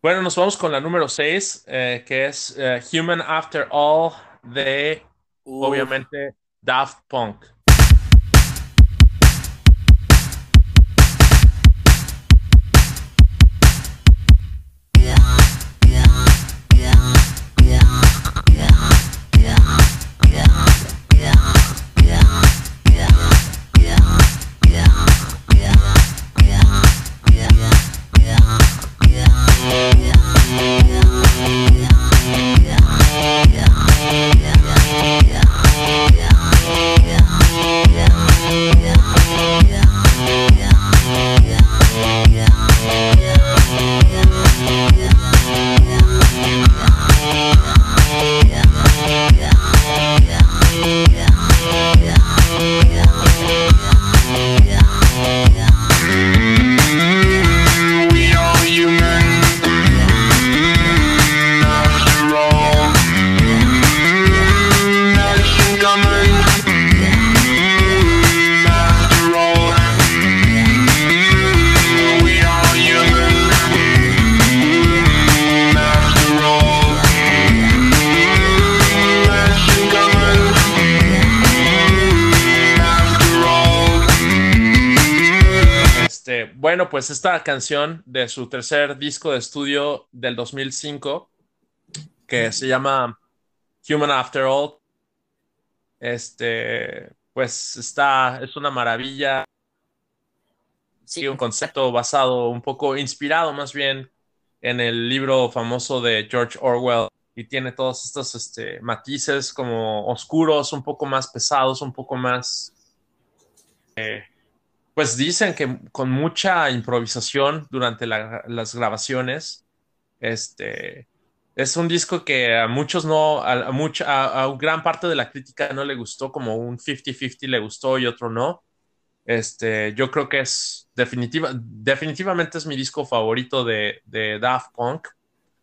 Bueno, nos vamos con la número 6, eh, que es eh, Human After All de, obviamente, Daft Punk. Pues esta canción de su tercer disco de estudio del 2005, que se llama Human After All, este, pues está, es una maravilla. Sí, un concepto basado, un poco inspirado más bien en el libro famoso de George Orwell y tiene todos estos este, matices como oscuros, un poco más pesados, un poco más... Eh, pues dicen que con mucha improvisación durante las grabaciones, este, es un disco que a muchos no, a, a, gran parte de la crítica no le gustó, como un 50-50 le gustó y otro no. Este, yo creo que es definitiva, definitivamente es mi disco favorito de, de Daft Punk,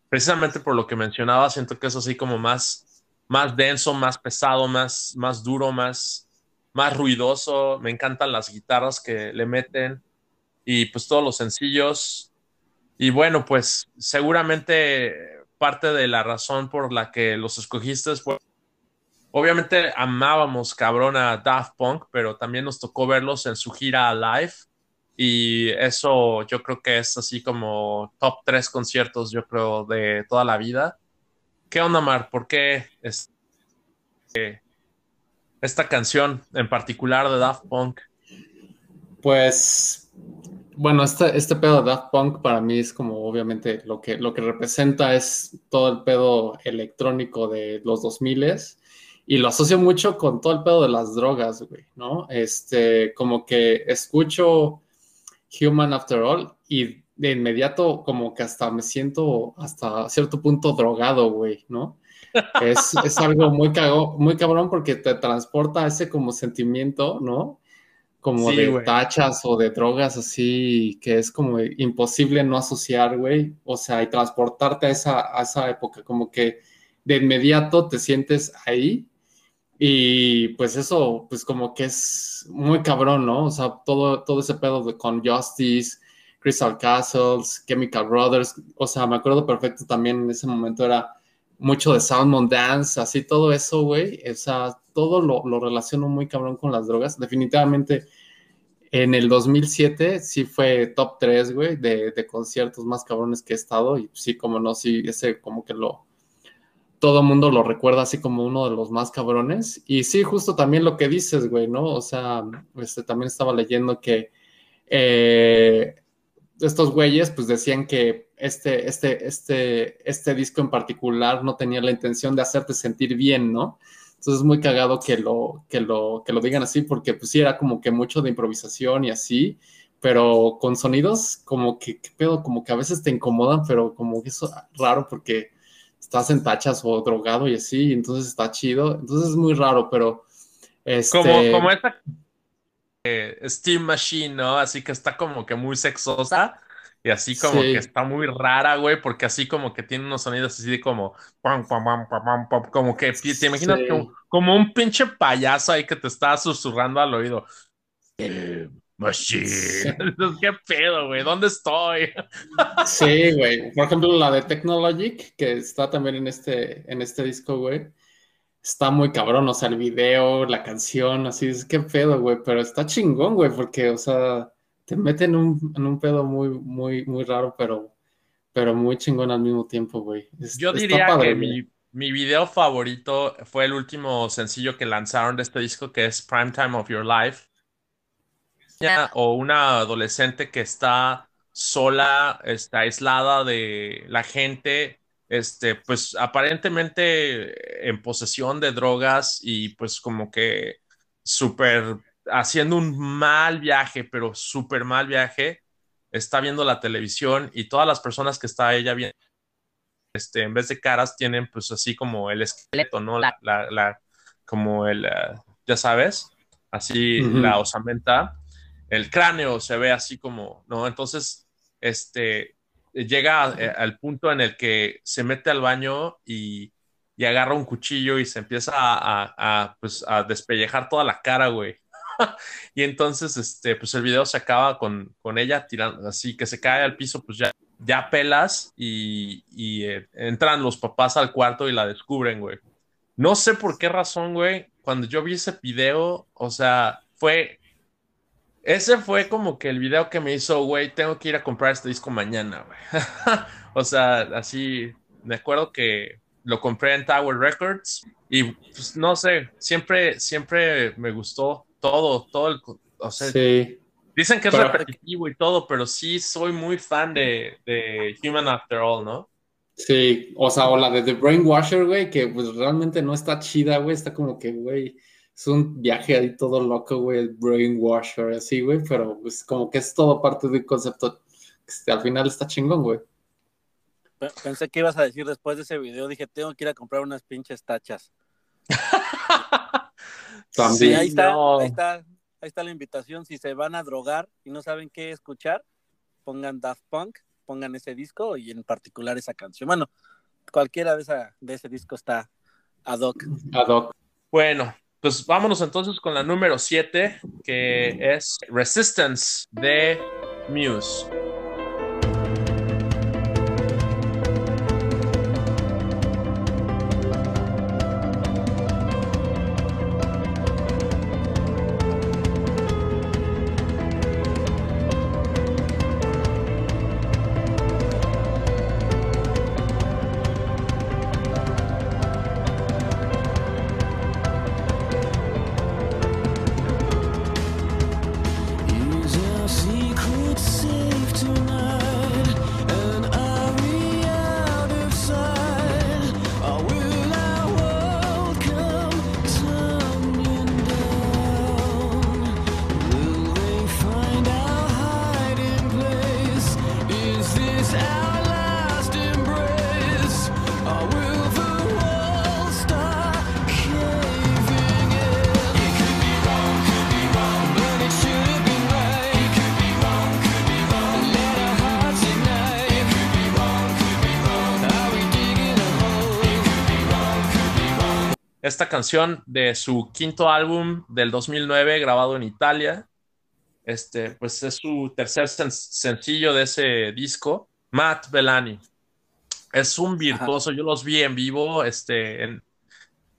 precisamente por lo que mencionaba, siento que es así como más, más denso, más pesado, más, más duro, más, más ruidoso. Me encantan las guitarras que le meten y pues todos los sencillos. Y bueno, pues seguramente parte de la razón por la que los escogiste fue Obviamente amábamos cabrón a Daft Punk, pero también nos tocó verlos en su gira live. Y eso yo creo que es así como top tres conciertos, yo creo, de toda la vida. ¿Qué onda, Mar? ¿Por qué es, eh, esta canción en particular de Daft Punk? Pues, bueno, este, este pedo de Daft Punk para mí es como obviamente lo que, lo que representa es todo el pedo electrónico de los 2000s y lo asocio mucho con todo el pedo de las drogas, güey, ¿no? Este, como que escucho Human After All y de inmediato como que hasta me siento hasta cierto punto drogado, güey, ¿no? Es, es algo muy, cago, muy cabrón porque te transporta ese como sentimiento, ¿no? Como de tachas o de drogas así, que es como imposible no asociar, güey. O sea, y transportarte a esa, a esa época, como que de inmediato te sientes ahí y pues eso, pues como que es muy cabrón, ¿no? O sea, todo, todo ese pedo de, con Justice, Crystal Castles, Chemical Brothers, o sea, me acuerdo perfecto también en ese momento era mucho de Salmon Dance, así todo eso, güey, o sea, todo lo, lo relaciono muy cabrón con las drogas. Definitivamente en el 2007 sí fue top 3, güey, de, de conciertos más cabrones que he estado y sí, como no, sí, ese como que lo todo mundo lo recuerda así como uno de los más cabrones. Y sí, justo también lo que dices, güey, ¿no? O sea, este, también estaba leyendo que eh, estos güeyes pues decían que este, este, este, este disco en particular no tenía la intención de hacerte sentir bien, ¿no? Entonces es muy cagado que lo, que lo, que lo digan así, porque pues sí era como que mucho de improvisación y así, pero con sonidos como que, ¿qué pedo? Como que a veces te incomodan, pero como que eso raro porque estás en tachas o drogado y así, entonces está chido. Entonces es muy raro, pero... Este... Como, como esta eh, Steam Machine, ¿no? Así que está como que muy sexosa y así como que está muy rara, güey, porque así como que tiene unos sonidos así de como... como que te imaginas como, un pinche payaso ahí que te está susurrando al oído. Machine. ¿Qué pedo, güey? ¿Dónde estoy? sí, güey. Por ejemplo, la de Technologic, que está también en este, en este disco, güey. Está muy cabrón, o sea, el video, la canción, así es que pedo, güey. Pero está chingón, güey, porque, o sea, te mete en un, en un pedo muy, muy, muy raro, pero, pero muy chingón al mismo tiempo, güey. Yo diría que mi, mi video favorito fue el último sencillo que lanzaron de este disco, que es Prime Time of Your Life o una adolescente que está sola, está aislada de la gente, este, pues aparentemente en posesión de drogas y pues como que súper haciendo un mal viaje, pero súper mal viaje, está viendo la televisión y todas las personas que está ella viendo, este, en vez de caras tienen pues así como el esqueleto, ¿no? La, la, como el, eh, ya sabes, así la osamenta el cráneo se ve así como, ¿no? Entonces, este, llega eh, al punto en el que se mete al baño y, agarra un cuchillo y se empieza a, pues, a despellejar toda la cara, güey. y entonces, este, pues el video se acaba con, con ella tirando, así que se cae al piso, pues ya, ya pelas y, eh, entran los papás al cuarto y la descubren, güey. No sé por qué razón, güey, cuando yo vi ese video, o sea, fue ese fue como que el video que me hizo, güey, tengo que ir a comprar este disco mañana, güey. o sea, así, me acuerdo que lo compré en Tower Records y pues no sé, siempre, siempre me gustó todo, todo el, o sea, dicen que es repetitivo y todo, pero sí soy muy fan de, de Human After All, ¿no? Sí, o sea, o la de The Brainwasher, güey, que pues realmente no está chida, güey, está como que, güey, es un viaje ahí todo loco, güey, el Brainwasher, así, güey, pero pues como que es todo parte del concepto que este, al final está chingón, güey. Pensé que ibas a decir después de ese video, dije, tengo que ir a comprar unas pinches tachas. También. ahí está, ahí está, ahí está la invitación. Si se van a drogar y no saben qué escuchar, pongan Daft Punk pongan ese disco y en particular esa canción. Bueno, cualquiera de, esa, de ese disco está ad hoc. Ad hoc. Bueno, pues vámonos entonces con la número 7, que es Resistance de Muse. Canción de su quinto álbum del 2009 grabado en Italia. Este, pues es su tercer sencillo de ese disco, Matt Bellani. Es un virtuoso, yo los vi en vivo, este,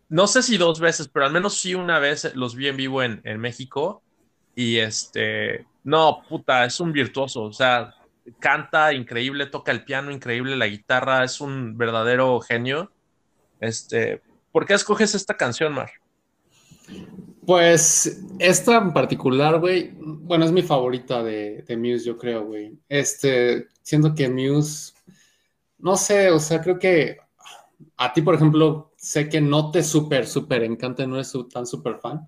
no sé si dos veces, pero al menos sí una vez los vi en vivo en, en México. Y este, no, puta, es un virtuoso, o sea, canta increíble, toca el piano increíble, la guitarra, es un verdadero genio. Este, ¿Por qué escoges esta canción, Mar? Pues esta en particular, güey, bueno, es mi favorita de, Muse, yo creo, güey. Este, siento que Muse, no sé, o sea, creo que a ti, por ejemplo, sé que no te súper, súper encanta, no eres tan súper fan,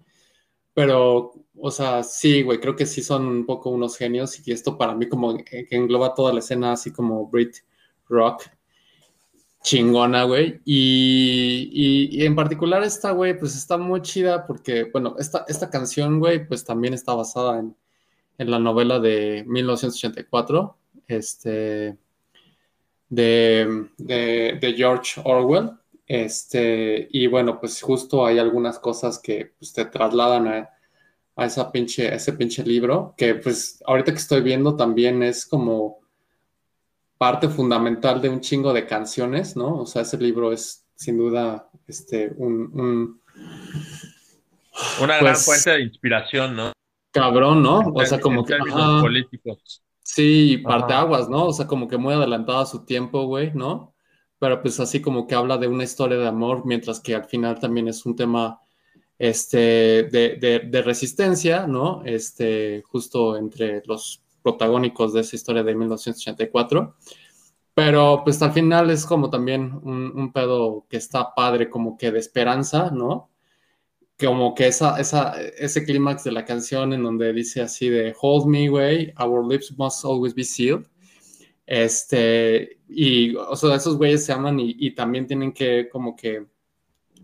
pero, o sea, sí, güey, creo que sí son un poco unos genios y esto para mí como que engloba toda la escena así como Brit Rock chingona, güey. Y, en particular esta, güey, pues está muy chida porque, bueno, esta, esta canción, güey, pues también está basada en, la novela de 1984, este, de, George Orwell. Este, y bueno, pues justo hay algunas cosas que pues, te trasladan a, a esa pinche, a ese pinche libro, que pues ahorita que estoy viendo también es como parte fundamental de un chingo de canciones, ¿no? O sea, ese libro es sin duda este, un... Una gran pues, fuente de inspiración, ¿no? Cabrón, ¿no? O sea, como que... políticos. Sí, aguas, ¿no? O sea, como que muy adelantado a su tiempo, güey, ¿no? Pero pues así como que habla de una historia de amor, mientras que al final también es un tema este, de, de resistencia, ¿no? Este, justo entre los protagónicos de esa historia de 1984. Pero pues al final es como también un, pedo que está padre, como que de esperanza, ¿no? Como que esa, esa, ese clímax de la canción en donde dice así de Hold me, way, our lips must always be sealed. Este, y o sea, esos güeyes se aman y, y también tienen que como que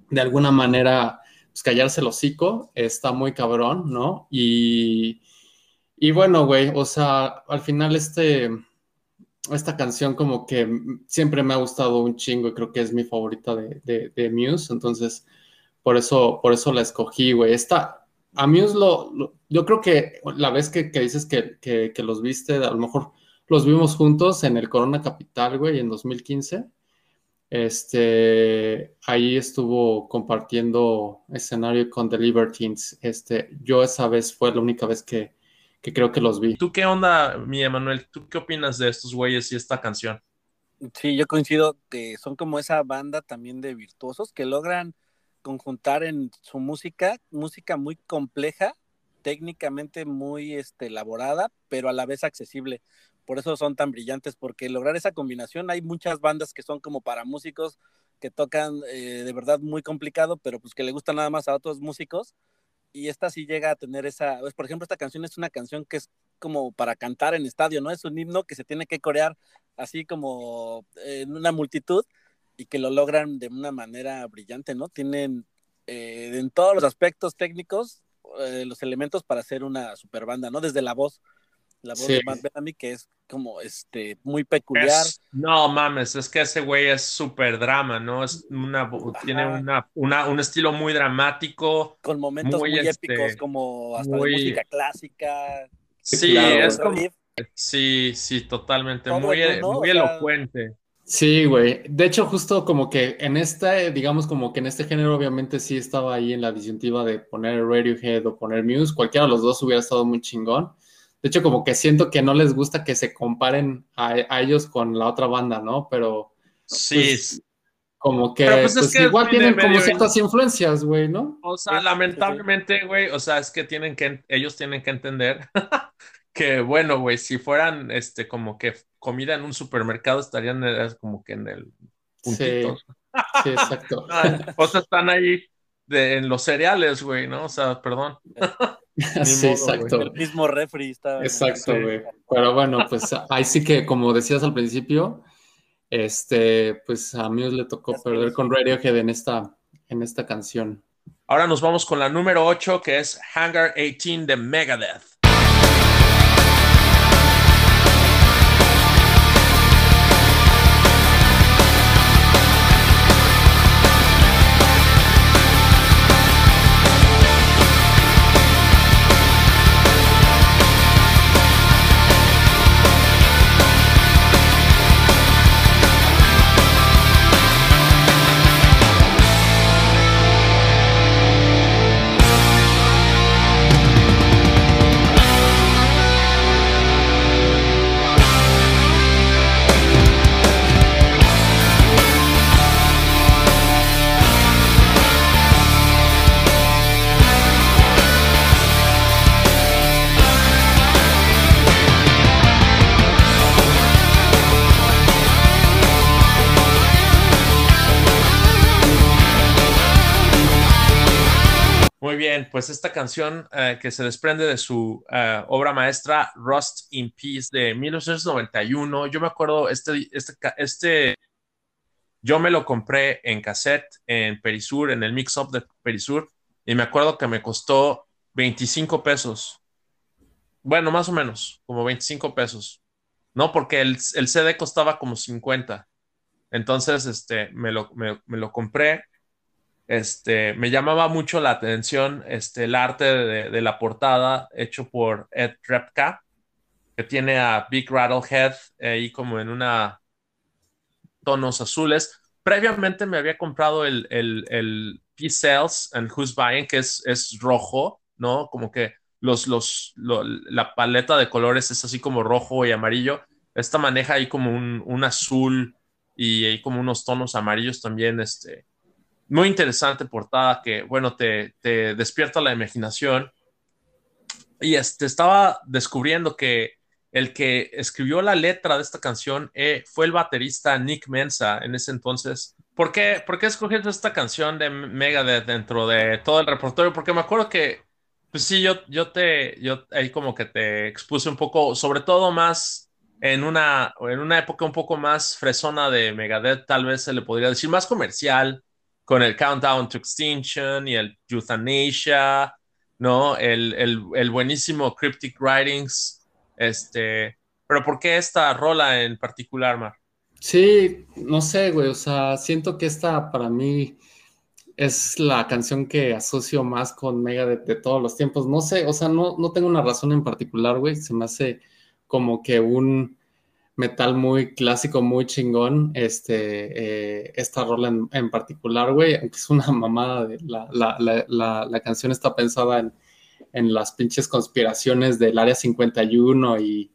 de alguna manera pues, callarse el hocico, está muy cabrón, ¿no? Y, y bueno, güey, o sea, al final este, esta canción como que siempre me ha gustado un chingo y creo que es mi favorita de, de, Muse, entonces por eso, por eso la escogí, güey. Esta, a Muse lo, yo creo que la vez que, dices que, que, los viste, a lo mejor los vimos juntos en el Corona Capital, güey, en 2015. Este, ahí estuvo compartiendo escenario con The Libertines. Este, yo esa vez fue la única vez que, que creo que los vi. ¿Tú qué onda, mi Emanuel? ¿Tú qué opinas de estos güeyes y esta canción? Sí, yo coincido que son como esa banda también de virtuosos que logran conjuntar en su música, música muy compleja, técnicamente muy este, elaborada, pero a la vez accesible. Por eso son tan brillantes, porque lograr esa combinación, hay muchas bandas que son como para músicos que tocan eh, de verdad muy complicado, pero pues que le gusta nada más a otros músicos. Y esta sí llega a tener esa, pues, por ejemplo, esta canción es una canción que es como para cantar en estadio, ¿no? Es un himno que se tiene que corear así como en una multitud y que lo logran de una manera brillante, ¿no? Tienen eh, en todos los aspectos técnicos eh, los elementos para hacer una super banda, ¿no? Desde la voz, la voz de Matt Bellamy, que es como este muy peculiar. no mames, es que ese güey es súper drama, ¿no? Es una, tiene una, una, un estilo muy dramático. Con momentos muy, este, épicos, como hasta de música clásica. Sí, es como, sí, sí, totalmente. muy, muy elocuente. Sí, güey. De hecho, justo como que en este, digamos como que en este género obviamente sí estaba ahí en la disyuntiva de poner Radiohead o poner Muse. Cualquiera de los dos hubiera estado muy chingón. De hecho, como que siento que no les gusta que se comparen a, ellos con la otra banda, ¿no? Pero... Sí. Pues, como que, pues pues, igual tienen como ciertas influencias, güey, ¿no? O sea, lamentablemente, güey, o sea, es que tienen que, ellos tienen que entender que bueno, güey, si fueran este como que comida en un supermercado estarían como que en el puntito. Sí, exacto. o sea, están ahí de, en los cereales, güey, ¿no? O sea, perdón. sí, exacto. El mismo refri está. Exacto, güey. Pero bueno, pues ahí sí que, como decías al principio, este, pues a mí le tocó perder con Radiohead en esta, en esta canción. Ahora nos vamos con la número 8, que es Hangar 18 de Megadeth. Pues esta canción eh, que se desprende de su eh, obra maestra Rust in Peace de 1991. Yo me acuerdo, este, este, este, yo me lo compré en cassette en Perisur, en el mix-up de Perisur, y me acuerdo que me costó 25 pesos. Bueno, más o menos, como 25 pesos. No, porque el, el CD costaba como 50. Entonces, este, me lo, me lo compré este, me llamaba mucho la atención este, el arte de, la portada hecho por Ed Repka, que tiene a Big Rattlehead ahí como en una tonos azules. Previamente me había comprado el, el, el P-Cells and Who's Buying, que es, es rojo, ¿no? Como que los, los, la paleta de colores es así como rojo y amarillo. Esta maneja ahí como un, un azul y ahí como unos tonos amarillos también, este, muy interesante portada que, bueno, te, te despierta la imaginación. Y este, estaba descubriendo que el que escribió la letra de esta canción eh, fue el baterista Nick Mensa en ese entonces. ¿Por qué, ¿Por qué escogiste esta canción de Megadeth dentro de todo el repertorio? Porque me acuerdo que, pues sí, yo, yo te, yo ahí como que te expuse un poco, sobre todo más en una, en una época un poco más fresona de Megadeth, tal vez se le podría decir, más comercial, con el Countdown to Extinction y el Euthanasia, ¿no? El, el, buenísimo Cryptic Writings, este, pero ¿por qué esta rola en particular, Mar? Sí, no sé, güey, o sea, siento que esta para mí es la canción que asocio más con Mega de, todos los tiempos, no sé, o sea, no, no tengo una razón en particular, güey, se me hace como que un metal muy clásico, muy chingón, este, eh, esta rola en, particular, güey, aunque es una mamada, de la, la, la, la, canción está pensada en, en las pinches conspiraciones del Área 51 y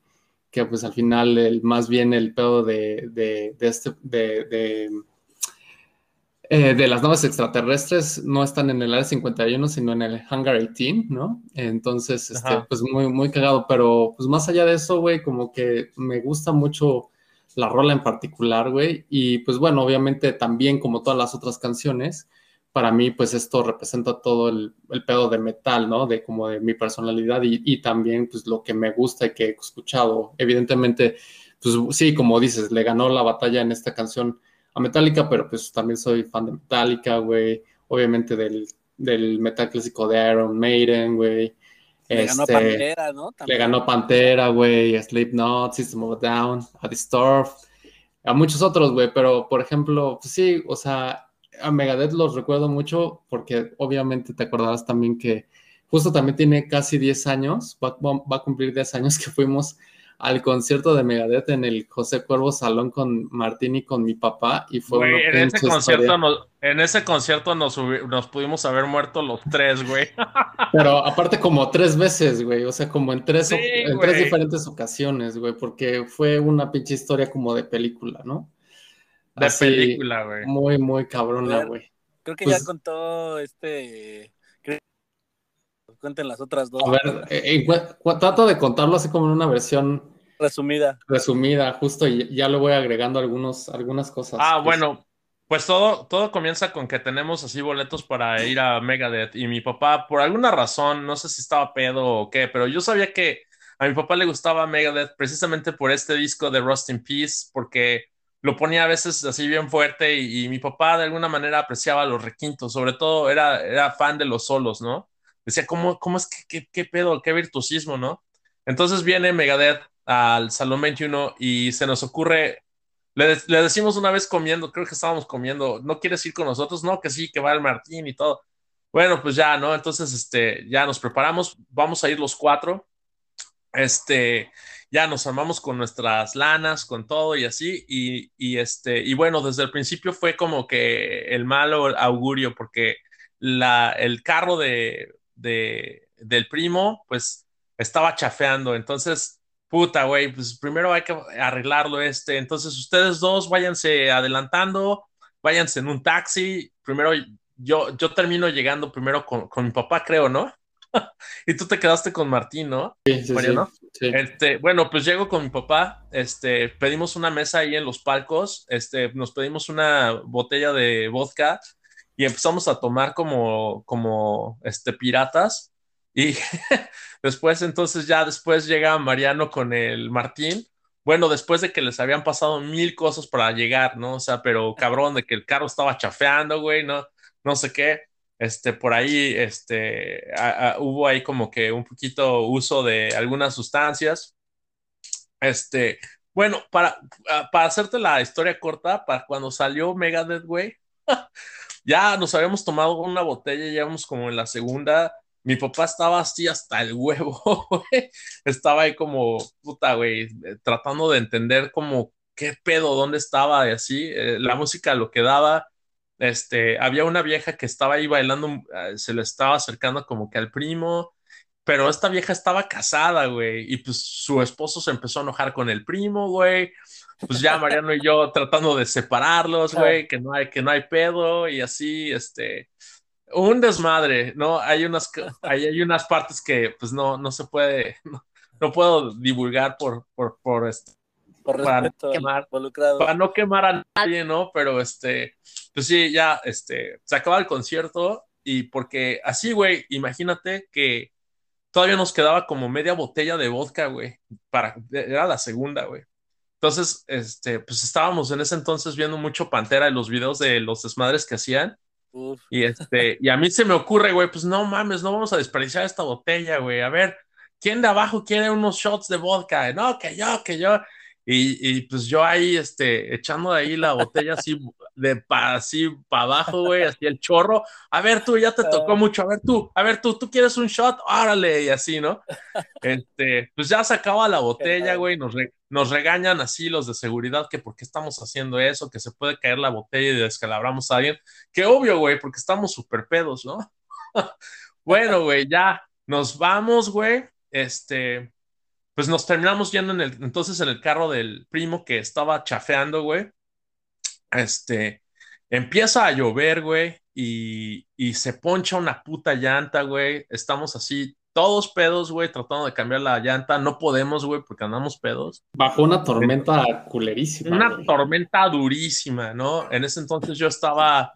que pues al final el, más bien el pedo de, de, de este, de, eh, de las naves extraterrestres no están en el área 51, sino en el Hangar 18, ¿no? Entonces, este, pues muy, muy cagado, pero pues más allá de eso, güey, como que me gusta mucho la rola en particular, güey, y pues bueno, obviamente también como todas las otras canciones, para mí pues esto representa todo el, el pedo de metal, ¿no? De como de mi personalidad y, y también pues lo que me gusta y que he escuchado. Evidentemente, pues sí, como dices, le ganó la batalla en esta canción a Metallica, pero pues también soy fan de Metallica, güey. Obviamente del, del metal clásico de Iron Maiden, güey. Le ganó este, Pantera, ¿no? También. Le ganó Pantera, güey, Slipknot, System of a Down, a Disturbed, a muchos otros, güey, pero por ejemplo, pues sí, o sea, a Megadeth los recuerdo mucho porque obviamente te acordarás también que justo también tiene casi 10 años, va, va a cumplir 10 años que fuimos al concierto de Megadeth en el José Cuervo Salón con Martín y con mi papá y fue güey, en, ese concierto nos, en ese concierto nos, nos pudimos haber muerto los tres, güey. Pero aparte como tres veces, güey, o sea, como en tres, sí, en tres diferentes ocasiones, güey, porque fue una pinche historia como de película, ¿no? De Así, película, güey. Muy, muy cabrona, güey. Creo que pues, ya contó este cuenten las otras dos. A ver, eh, trato de contarlo así como en una versión resumida. Resumida, justo, y ya lo voy agregando algunos, algunas cosas. Ah, pues. bueno, pues todo, todo comienza con que tenemos así boletos para ir a Megadeth y mi papá, por alguna razón, no sé si estaba pedo o qué, pero yo sabía que a mi papá le gustaba Megadeth precisamente por este disco de Rust in Peace, porque lo ponía a veces así bien fuerte y, y mi papá de alguna manera apreciaba los requintos, sobre todo era, era fan de los solos, ¿no? Decía, ¿cómo, cómo es que, qué, qué pedo, qué virtuosismo, ¿no? Entonces viene Megadeth al Salón 21 y se nos ocurre, le, le, decimos una vez comiendo, creo que estábamos comiendo, ¿no quieres ir con nosotros? No, que sí, que va el Martín y todo. Bueno, pues ya, ¿no? Entonces, este, ya nos preparamos, vamos a ir los cuatro, este, ya nos armamos con nuestras lanas, con todo y así, y, y este, y bueno, desde el principio fue como que el malo augurio, porque la, el carro de, de, del primo, pues estaba chafeando. Entonces, puta, güey, pues primero hay que arreglarlo este. Entonces, ustedes dos váyanse adelantando, váyanse en un taxi. Primero, yo, yo termino llegando primero con, con mi papá, creo, ¿no? y tú te quedaste con Martín, ¿no? Sí, sí, Mariano? sí, Este, bueno, pues llego con mi papá, este, pedimos una mesa ahí en los palcos, este, nos pedimos una botella de vodka y empezamos a tomar como, como este, piratas. Y después, entonces ya después llega Mariano con el Martín. Bueno, después de que les habían pasado mil cosas para llegar, ¿no? O sea, pero cabrón, de que el carro estaba chafeando, güey, no, no sé qué. Este, por ahí, este, a, hubo ahí como que un poquito uso de algunas sustancias. Este, bueno, para, para hacerte la historia corta, para cuando salió Megadeth, güey, ya nos habíamos tomado una botella, ya íbamos como en la segunda. Mi papá estaba así hasta el huevo. Estaba ahí como, puta, güey, eh, tratando de entender como qué pedo, dónde estaba y así. Eh, la música lo que daba. Este, había una vieja que estaba ahí bailando, eh, se le estaba acercando como que al primo, pero esta vieja estaba casada, güey, y pues su esposo se empezó a enojar con el primo, güey pues ya Mariano y yo tratando de separarlos, güey, que no hay, que no hay pedo y así, este, un desmadre, ¿no? Hay unas, hay, hay unas partes que pues no, no se puede, no, no puedo divulgar por, por, por este, por para, no quemar, para no quemar a nadie, ¿no? Pero este, pues sí, ya, este, se acaba el concierto y porque así, güey, imagínate que todavía nos quedaba como media botella de vodka, güey, para, era la segunda, güey. Entonces, este, pues estábamos en ese entonces viendo mucho Pantera y los videos de los desmadres que hacían. Uf. Y este, y a mí se me ocurre, güey, pues no mames, no vamos a desperdiciar esta botella, güey. A ver, ¿quién de abajo quiere unos shots de vodka? No, que yo, que yo. Y, y, pues yo ahí, este, echando de ahí la botella así, de pa, así para abajo, güey, así el chorro. A ver, tú, ya te tocó ah. mucho. A ver, tú, a ver, tú, tú quieres un shot, órale, y así, ¿no? Este, pues ya se acaba la botella, güey, nos, re, nos regañan así los de seguridad que por qué estamos haciendo eso, que se puede caer la botella y descalabramos a alguien. Que obvio, güey, porque estamos súper pedos, ¿no? bueno, güey, ya nos vamos, güey, este, pues nos terminamos yendo en el, entonces en el carro del primo que estaba chafeando, güey, este, empieza a llover, güey, y, y se poncha una puta llanta, güey, estamos así todos pedos, güey, tratando de cambiar la llanta. No podemos, güey, porque andamos pedos. Bajo una tormenta culerísima. Una tormenta durísima, ¿no? En ese entonces yo estaba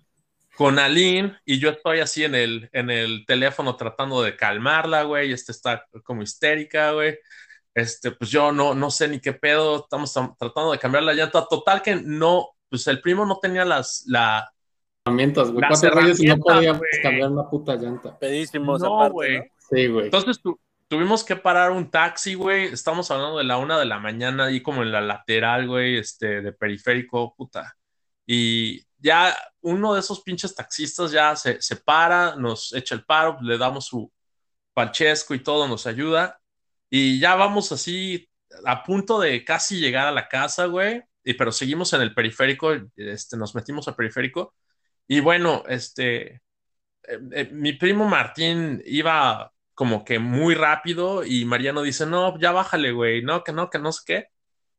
con Aline y yo estoy así en el, en el teléfono tratando de calmarla, güey. Este está como histérica, güey. Este, pues yo no, no sé ni qué pedo. Estamos tratando de cambiar la llanta. Total que no, pues el primo no tenía las, la, herramientas, güey. Cuatro rayos y no podía cambiar una puta llanta. Pedísimos, no, güey. Sí, güey. Entonces tuvimos que parar un taxi, güey. Estamos hablando de la una de la mañana, ahí como en la lateral, güey, este, de periférico, puta. Y ya uno de esos pinches taxistas ya se, se para, nos echa el paro, le damos su panchesco y todo, nos ayuda. Y ya vamos así a punto de casi llegar a la casa, güey. Y, pero seguimos en el periférico, este, nos metimos al periférico. Y bueno, este, eh, eh, mi primo Martín iba como que muy rápido y Mariano dice, no, ya bájale, güey, no, que no, que no sé qué.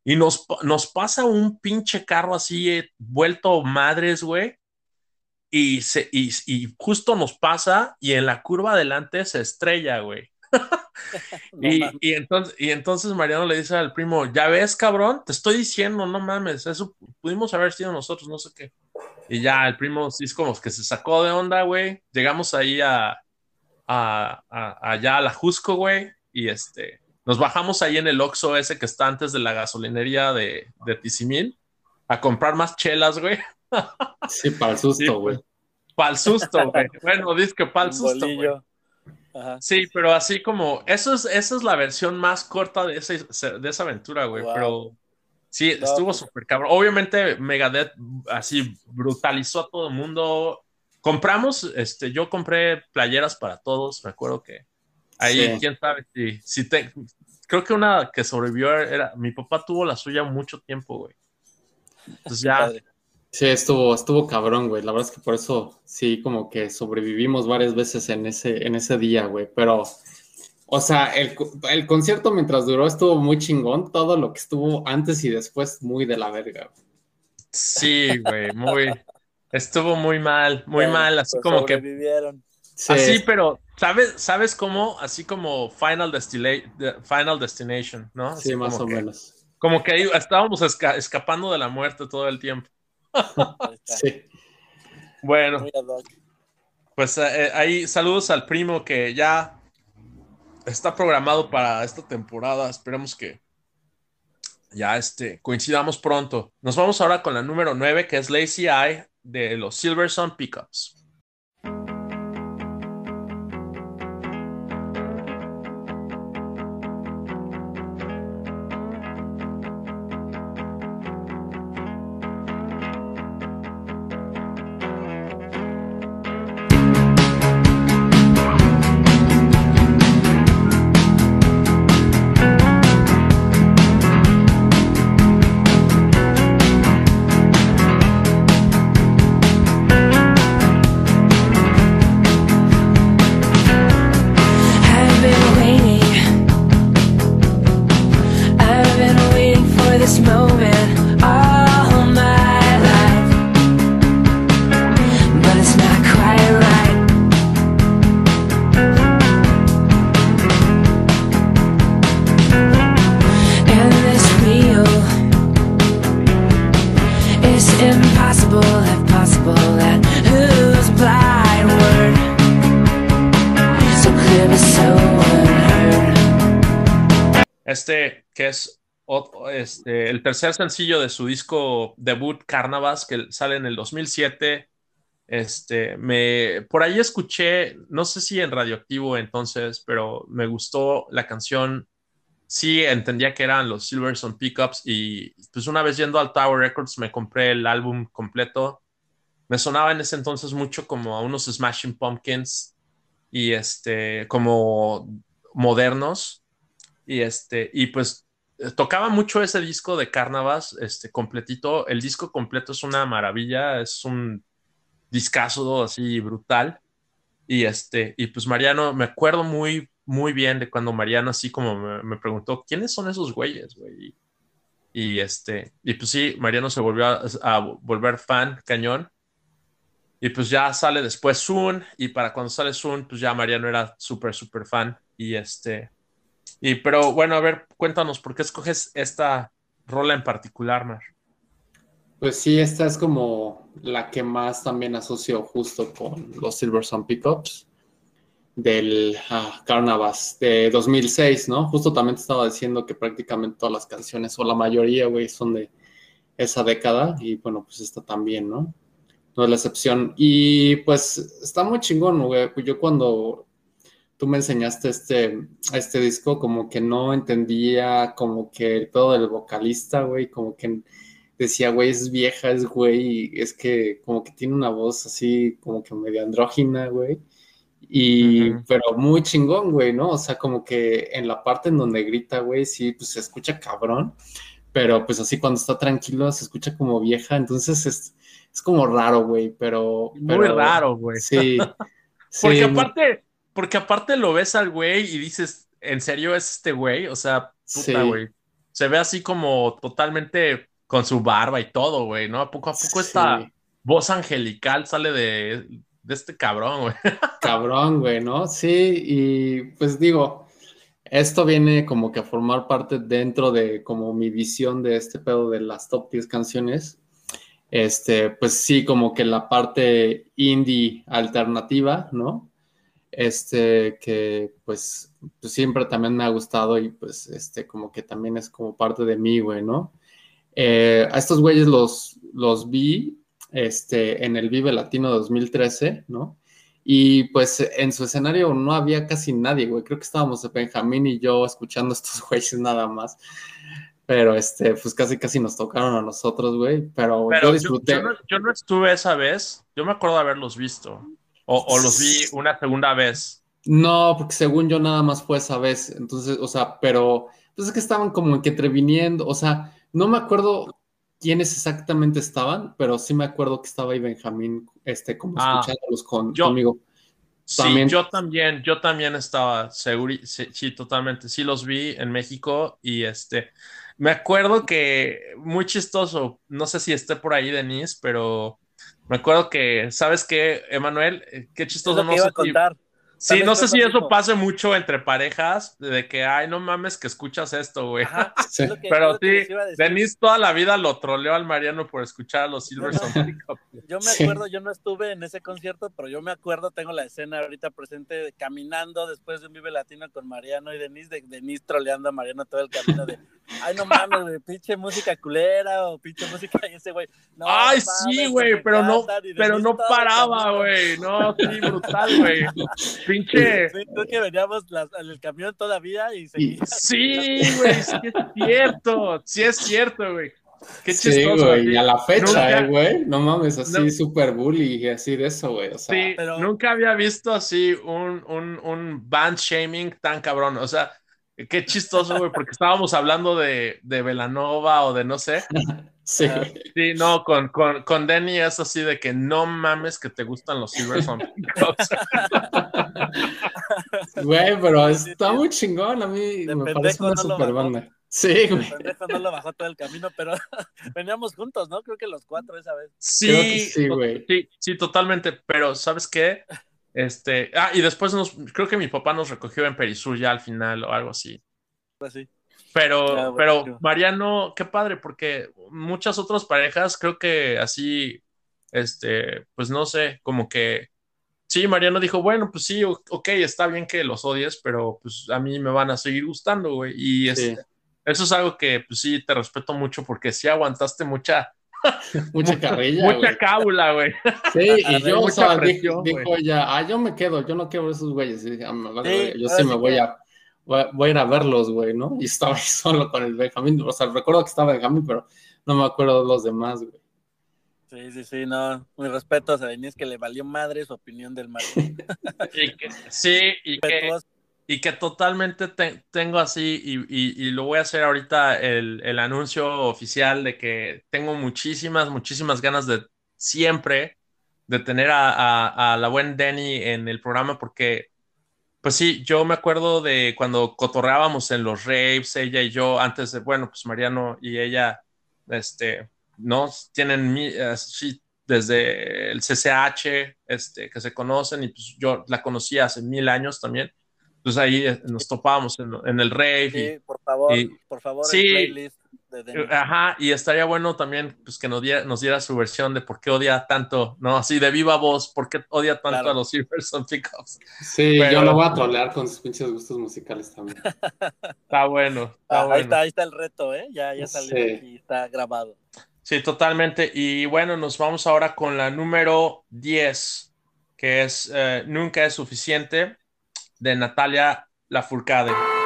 Y nos, nos pasa un pinche carro así eh, vuelto madres, güey. Y, se, y, y, justo nos pasa y en la curva adelante se estrella, güey. y, y, entonces, y entonces Mariano le dice al primo, ya ves, cabrón, te estoy diciendo, no mames, eso pudimos haber sido nosotros, no sé qué. Y ya el primo sí es como que se sacó de onda, güey. Llegamos ahí a, allá a la Jusco, güey, y este, nos bajamos ahí en el Oxxo ese que está antes de la gasolinería de, de Tizimín a comprar más chelas, güey. Sí, para el susto, güey. para el susto, güey. Bueno, dice que para el susto, güey. Sí, pero así como, eso es, esa es la versión más corta de, ese, de esa aventura, güey, pero sí, estuvo pues súper cabrón. Obviamente Megadeth así brutalizó a todo el mundo, compramos, este, yo compré playeras para todos, me acuerdo que ahí, quién sabe si, si te, creo que una que sobrevivió era, mi papá tuvo la suya mucho tiempo, güey. Entonces ya. Sí, estuvo, estuvo cabrón, güey. La verdad es que por eso sí, como que sobrevivimos varias veces en ese, en ese día, güey. Pero, o sea, el, el, concierto mientras duró estuvo muy chingón. Todo lo que estuvo antes y después, muy de la verga. Sí, güey, muy. Estuvo muy mal, muy mal, así pues como que. Sí. Así, pero, ¿sabes, ¿sabes cómo? Así como Final, Final Destination, ¿no? sí, más o menos. Como que ahí estábamos escapando de la muerte todo el tiempo. Sí. Bueno. Pues eh, eh, ahí saludos al primo que ya está programado para esta temporada. Esperemos que ya este, coincidamos pronto. Nos vamos ahora con la número 9, que es Lazy Eye de los Silverson Pickups. Este, el tercer sencillo de su disco debut Carnavas, que sale en el 2007. Este, me, por ahí escuché, no sé si en Radioactivo entonces, pero me gustó la canción. Sí, entendía que eran los Silverson Pickups y pues una vez yendo al Tower Records me compré el álbum completo. Me sonaba en ese entonces mucho como a unos Smashing Pumpkins y este, como modernos. Y este, y pues tocaba mucho ese disco de Carnavas, este completito. El disco completo es una maravilla, es un discazo así brutal. Y este, y pues Mariano, me acuerdo muy, muy bien de cuando Mariano así como me, preguntó, ¿quiénes son esos güeyes, güey? Y, este, y pues sí, Mariano se volvió a, volver fan cañón. Y pues ya sale después Zoom, y para cuando sale Zoom, pues ya Mariano era súper, súper fan. Y este, y pero bueno, a ver, cuéntanos, ¿por qué escoges esta rola en particular, Mar? Pues sí, esta es como la que más también asocio justo con los Silver Sun Pickups del uh, Carnavas de 2006, ¿no? Justo también te estaba diciendo que prácticamente todas las canciones, o la mayoría, güey, son de esa década, y bueno, pues esta también, ¿no? No es la excepción. Y pues está muy chingón, güey. Yo cuando tú me enseñaste este, este disco, como que no entendía como que todo el vocalista, güey, como que decía, güey, es vieja, es güey, es que como que tiene una voz así como que medio andrógina, güey. Y, pero muy chingón, güey, ¿no? O sea, como que en la parte en donde grita, güey, sí, pues se escucha cabrón, pero pues así cuando está tranquilo se escucha como vieja, entonces es, es como raro, güey, pero, Muy raro, güey. Sí. Porque aparte, porque aparte lo ves al güey y dices, ¿en serio es este güey? O sea, puta, güey. Se ve así como totalmente con su barba y todo, güey, ¿no? A poco a poco esta voz angelical sale de, este cabrón, güey. Cabrón, güey, ¿no? Sí, y pues digo, esto viene como que a formar parte dentro de como mi visión de este pedo de las top 10 canciones. Este, pues sí, como que la parte indie alternativa, ¿no? Este, que pues, pues siempre también me ha gustado y pues este, como que también es como parte de mí, güey, ¿no? Eh, a estos güeyes los, los vi este, en el Vive Latino 2013, ¿no? Y pues en su escenario no había casi nadie, güey. Creo que estábamos Benjamín y yo escuchando a estos güeyes nada más. Pero este, pues casi casi nos tocaron a nosotros, güey. Pero, yo disfruté. Yo, no, estuve esa vez. Yo me acuerdo de haberlos visto. O, o, los vi una segunda vez. No, porque según yo nada más fue esa vez. Entonces, o sea, pero pues es que estaban como que entreviniendo. O sea, no me acuerdo quiénes exactamente estaban, pero sí me acuerdo que estaba ahí Benjamín, este, como ah, escuchándolos con, conmigo. Sí, yo también, yo también estaba seguro, sí, totalmente, sí los vi en México y este, me acuerdo que muy chistoso, no sé si esté por ahí Denise, pero me acuerdo que, ¿sabes qué, Emanuel? Eh, qué chistoso, no sé contar. Sí, no sé si eso pase mucho entre parejas, de que, ay, no mames que escuchas esto, güey. Pero sí, Denise toda la vida lo troleó al Mariano por escuchar a los Silverson Yo me acuerdo, yo no estuve en ese concierto, pero yo me acuerdo, tengo la escena ahorita presente, caminando después de un Vive Latino con Mariano y Denise, de Denise troleando a Mariano todo el camino de, ay, no mames, güey, pinche música culera o pinche música y ese güey. No, ay, sí, güey, pero no, pero no paraba, güey, no, sí, brutal, güey. Pinche. creo que veníamos en el camión todavía y seguía. Sí, güey, sí es cierto. Sí es cierto, güey. Qué chistoso. Sí, güey, y a la fecha, eh, güey. No mames, así super bully y así de eso, güey. O sea, sí, pero... nunca había visto así un, un, un band shaming tan cabrón. O sea, qué chistoso, güey, porque estábamos hablando de, de Velanova o de no sé. Sí. sí, no, con, con, con Denny es así de que no mames que te gustan los Silver Güey, pero está muy chingón. A mí me parece una super banda. Sí, güey. no lo bajó todo el camino, pero veníamos juntos, ¿no? Creo que los cuatro esa vez. Sí, sí, güey. Sí, sí, totalmente. Pero, ¿sabes qué? Este, ah, y después nos, creo que mi papá nos recogió en Perisur ya al final o algo así. Pues sí. Pero, pero Mariano, qué padre, porque muchas otras parejas creo que así, este, pues no sé, como que sí, Mariano dijo, bueno, pues sí, ok, está bien que los odies, pero pues a mí me van a seguir gustando, güey. Y eso es algo que pues sí te respeto mucho porque sí aguantaste mucha... mucha carrilla. mucha cábula, güey. Sí, y yo, o sea, dijo, ya, ah, yo me quedo, yo no quiero esos güeyes. yo sí me voy a voy a ir a verlos, güey, ¿no? Y estaba ahí solo con el Benjamín, o sea, recuerdo que estaba Benjamín, pero no me acuerdo de los demás, güey. Sí, sí, sí, no, mi respeto a Denise que le valió madre su opinión del mar. sí, y que, y que totalmente tengo así, y, y, lo voy a hacer ahorita el, el, anuncio oficial de que tengo muchísimas, muchísimas ganas de siempre de tener a, a, a la buen Denny en el programa porque pues sí, yo me acuerdo de cuando cotorreábamos en los raves, ella y yo, antes de, bueno, pues Mariano y ella, este, ¿no? Tienen, uh, sí, desde el CCH, este, que se conocen, y pues yo la conocí hace mil años también. Pues ahí eh, nos topábamos en, el rave. Sí, por favor, por favor, sí, playlist de Ajá, y estaría bueno también pues, que nos diera, nos diera su versión de por qué odia tanto, ¿no? Así de viva voz, por qué odia tanto a los Silverson Pickups. Sí, yo lo voy a trolear con sus pinches gustos musicales también. está bueno. Ah, ahí, está, ahí está el reto, ¿eh? Ya, ya salió y está grabado. Sí, totalmente. Y bueno, nos vamos ahora con la número 10, que es eh, Nunca es suficiente, de Natalia Lafourcade.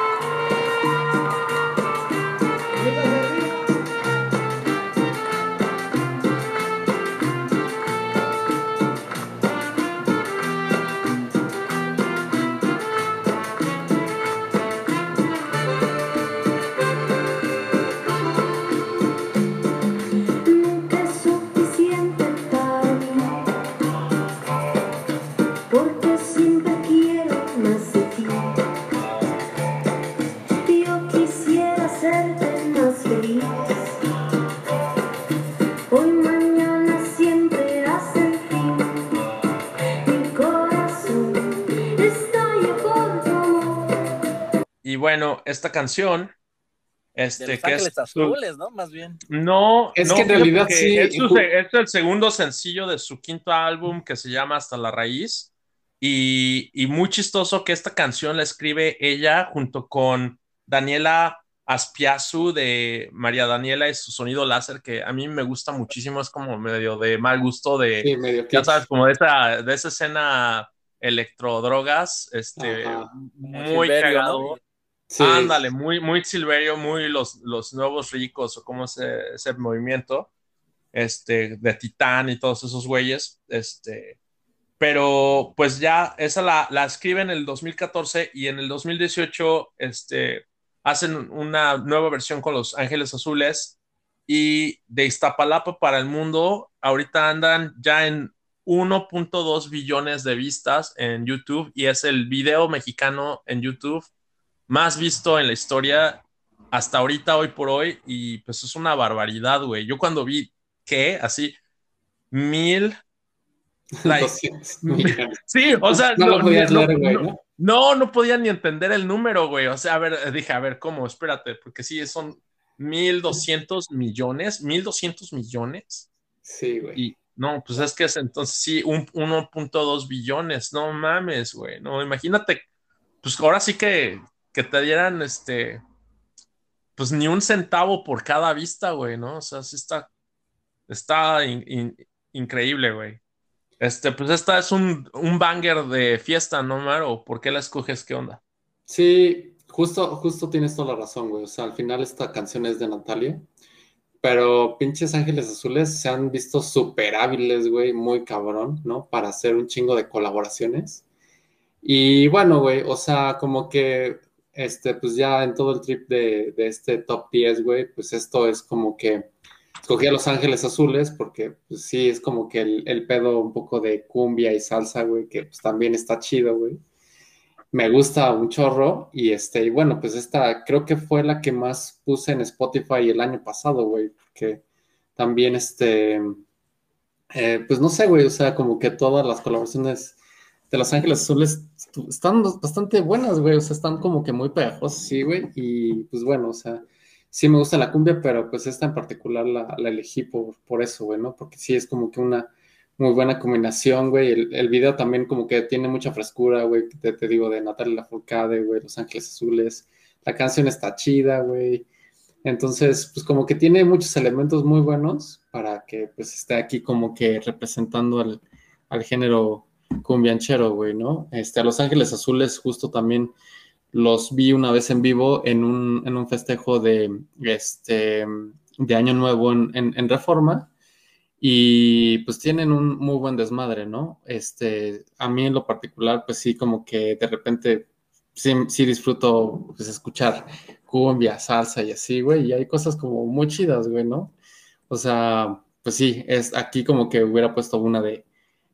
Canción. Este, que es azules, ¿no? Más bien. No, es que en realidad sí. Es, es, el segundo sencillo de su quinto álbum que se llama Hasta la Raíz. Y, y, muy chistoso que esta canción la escribe ella junto con Daniela Aspiazu de María Daniela y su sonido láser, que a mí me gusta muchísimo, es como medio de mal gusto de, ya sabes, como de esa, de esa escena electrodrogas, este, muy cagado. Ándale, muy, muy Silverio, muy los, los nuevos ricos, o como ese, ese movimiento, este, de Titán y todos esos güeyes, este, pero pues ya esa la, la escribe en el 2014 y en el 2018, este, hacen una nueva versión con Los Ángeles Azules y de Iztapalapa para el mundo, ahorita andan ya en 1.2 billones de vistas en YouTube y es el video mexicano en YouTube más visto en la historia hasta ahorita, hoy por hoy, y pues es una barbaridad, güey. Yo cuando vi que, así, mil... sí, o sea, no, no, no, podía ni entender el número, güey. O sea, a ver, dije, a ver, ¿cómo? Espérate, porque sí, son mil doscientos millones, mil doscientos millones. Sí, güey. Y no, pues es que es entonces sí, un 1.2 billones, no mames, güey. No, imagínate, pues ahora sí que que te dieran este, pues ni un centavo por cada vista, güey, ¿no? O sea, sí está, está increíble, güey. Este, pues esta es un, un banger de fiesta, ¿no, Mar? ¿O por qué la escoges? ¿Qué onda? Sí, justo, justo tienes toda la razón, güey. O sea, al final esta canción es de Natalia. Pero pinches Ángeles Azules se han visto súper hábiles, güey, muy cabrón, ¿no? Para hacer un chingo de colaboraciones. Y bueno, güey, o sea, como que este, pues ya en todo el trip de, este top 10, güey, pues esto es como que escogí a Los Ángeles Azules porque, pues sí, es como que el, pedo un poco de cumbia y salsa, güey, que pues también está chido, güey. Me gusta un chorro y este, y bueno, pues esta creo que fue la que más puse en Spotify el año pasado, güey, que también este, eh, pues no sé, güey, o sea, como que todas las colaboraciones de Los Ángeles Azules están bastante buenas, güey, o sea, están como que muy pegajosas, sí, güey, y pues bueno, o sea, sí me gusta la cumbia, pero pues esta en particular la, elegí por, por eso, güey, ¿no? Porque sí es como que una muy buena combinación, güey, el, video también como que tiene mucha frescura, güey, te, te digo, de Natalia Lafourcade, güey, Los Ángeles Azules, la canción está chida, güey, entonces, pues como que tiene muchos elementos muy buenos para que pues esté aquí como que representando al, al género cumbianchero, güey, ¿no? Este, a Los Ángeles Azules justo también los vi una vez en vivo en un, en un festejo de, este, de Año Nuevo en, Reforma y pues tienen un muy buen desmadre, ¿no? Este, a mí en lo particular, pues sí, como que de repente sí, sí disfruto pues, escuchar cumbia, salsa y así, güey, y hay cosas como muy chidas, güey, ¿no? O sea, pues sí, es aquí como que hubiera puesto una de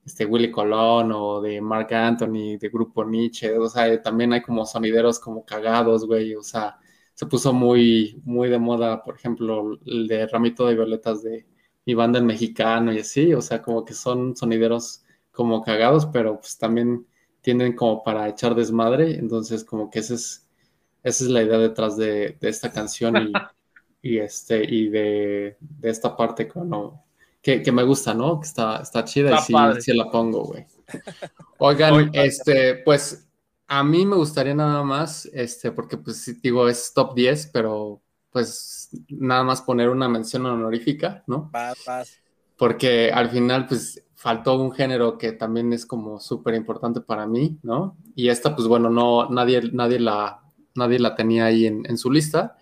este Willy Colón o de Mark Anthony, de Grupo Nietzsche, o sea, también hay como sonideros como cagados, güey, o sea, se puso muy, muy de moda, por ejemplo, el de Ramito de Violetas de mi banda en mexicano y así, o sea, como que son sonideros como cagados, pero pues también tienden como para echar desmadre, entonces como que esa es, esa es la idea detrás de, esta canción y, este, y de, esta parte como, que, me gusta, ¿no? Que está, está chida y sí, la pongo, güey. Oigan, este, pues a mí me gustaría nada más, este, porque pues digo, es top 10, pero pues nada más poner una mención honorífica, ¿no? Porque al final, pues faltó un género que también es como súper importante para mí, ¿no? Y esta, pues bueno, no, nadie, nadie, la, nadie la tenía ahí en, su lista,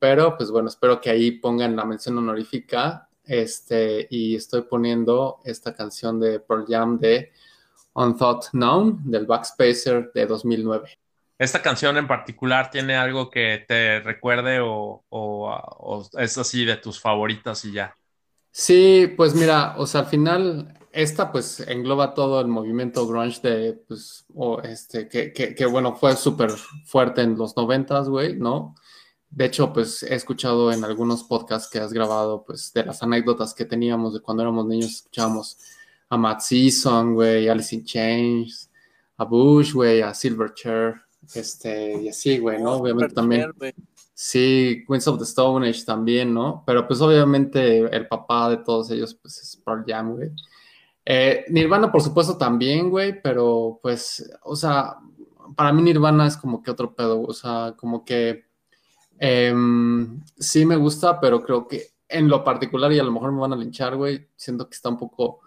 pero pues bueno, espero que ahí pongan la mención honorífica, este, y estoy poniendo esta canción de Pearl Jam de Unthought Known del Backspacer de 2009. ¿Esta canción en particular tiene algo que te recuerde o, o es así de tus favoritas y ya? Sí, pues mira, o sea, al final esta pues engloba todo el movimiento grunge de, pues, o este, que, que, bueno, fue súper fuerte en los noventas, güey, ¿no? De hecho, pues he escuchado en algunos podcasts que has grabado, pues, de las anécdotas que teníamos de cuando éramos niños, escuchábamos a Matt Season, güey, Alice in Chains, a Bush, güey, a Silverchair, este, y así, güey, ¿no? Obviamente también. Sí, Queens of the Stone Age también, ¿no? Pero pues obviamente el papá de todos ellos, pues es Pearl Jam, güey. Eh, Nirvana, por supuesto, también, güey, pero pues, o sea, para mí Nirvana es como que otro pedo, o sea, como que em, sí me gusta, pero creo que en lo particular, y a lo mejor me van a linchar, güey, siento que está un poco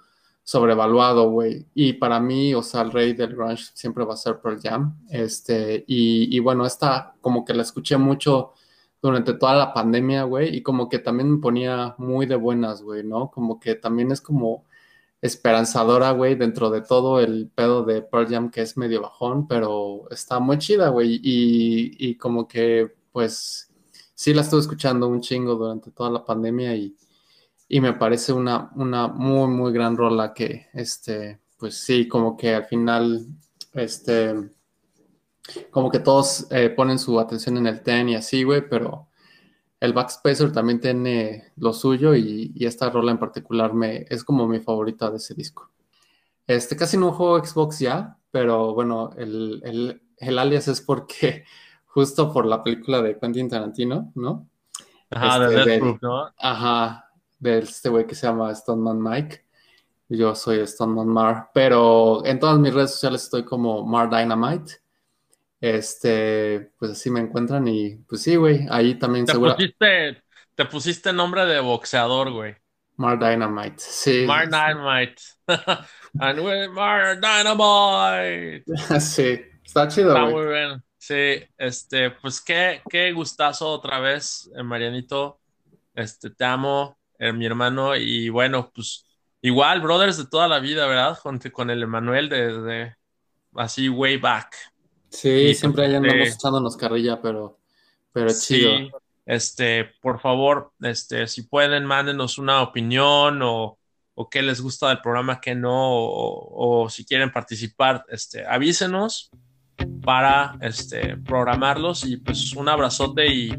sobrevaluado, güey. Y para mí, o sea, el rey del grunge siempre va a ser Pearl Jam. Este, y, y bueno, esta como que la escuché mucho durante toda la pandemia, güey, y como que también me ponía muy de buenas, güey, ¿no? Como que también es como esperanzadora, güey, dentro de todo el pedo de Pearl Jam que es medio bajón, pero está muy chida, güey, y, como que, pues, sí la estuve escuchando un chingo durante toda la pandemia y, me parece una, una muy, muy gran rola que, este, pues sí, como que al final, este, como que todos eh, ponen su atención en el ten y así, güey, pero el Backspacer también tiene lo suyo y, esta rola en particular me, es como mi favorita de ese disco. Este, casi no juego Xbox ya, pero bueno, el, alias es porque justo por la película de Quentin Tarantino, ¿no? Ajá, de este, Death ¿no? Ajá, de este güey que se llama Stoneman Mike. Yo soy Stoneman Mar, pero en todas mis redes sociales estoy como Mar Dynamite. Este, pues así me encuentran y pues sí, güey, ahí también te Pusiste, te pusiste nombre de boxeador, güey. Mar Dynamite, sí. Mar Dynamite. And with Mar Dynamite. sí, está chido, Está muy bien. Sí, este, pues qué, qué gustazo otra vez, eh, Marianito. Este, te amo, eh, mi hermano, y bueno, pues igual, brothers de toda la vida, ¿verdad? Con, con el Emanuel de así way back. Sí, siempre ahí andamos este, echándonos carrilla, pero, pero chido. este, por favor, este, si pueden, mándenos una opinión o, o qué les gusta del programa, qué no, o, si quieren participar, este, avísenos para este, programarlos y pues un abrazote y,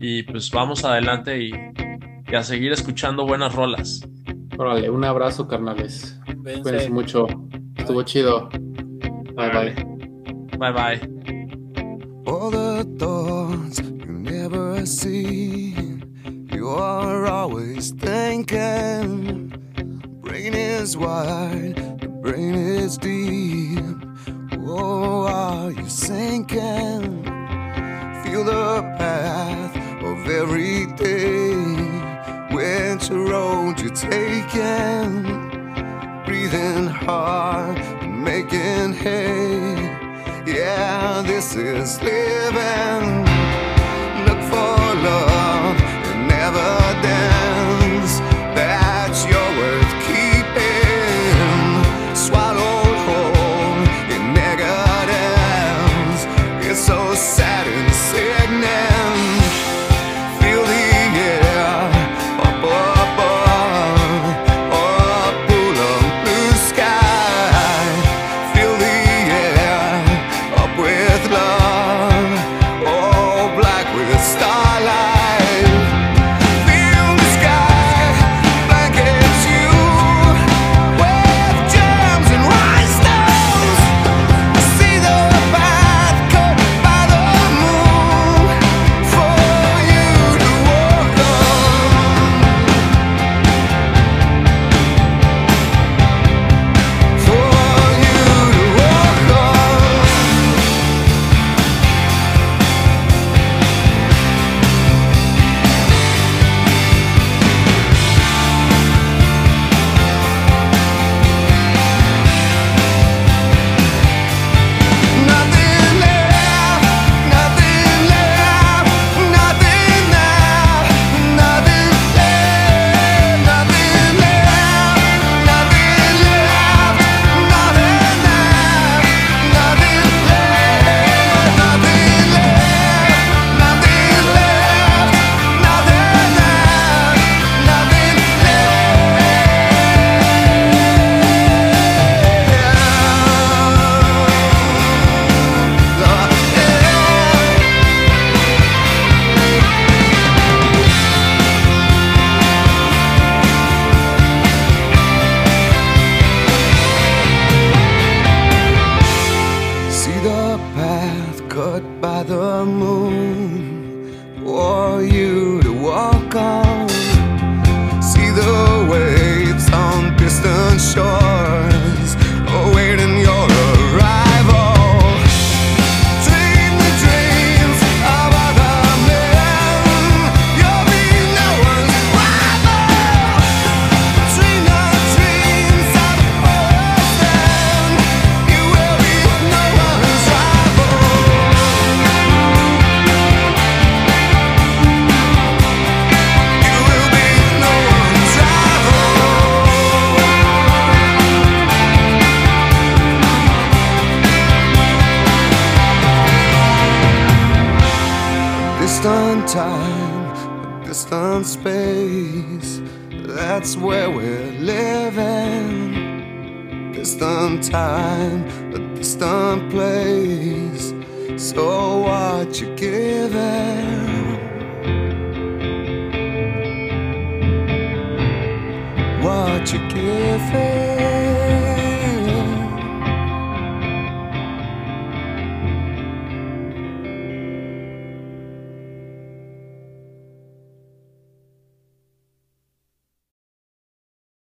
y pues vamos adelante y, a seguir escuchando buenas rolas. Órale, un abrazo, carnales. Cuídense mucho. Estuvo chido. Bye, bye. Bye bye. All the thoughts you never see, you are always thinking. Brain is wide, the brain is deep. Oh, are you sinking? Feel the path of every day. Which road you're taking? Breathing hard and making hay. Yeah, this is living. Look for love, it never dance.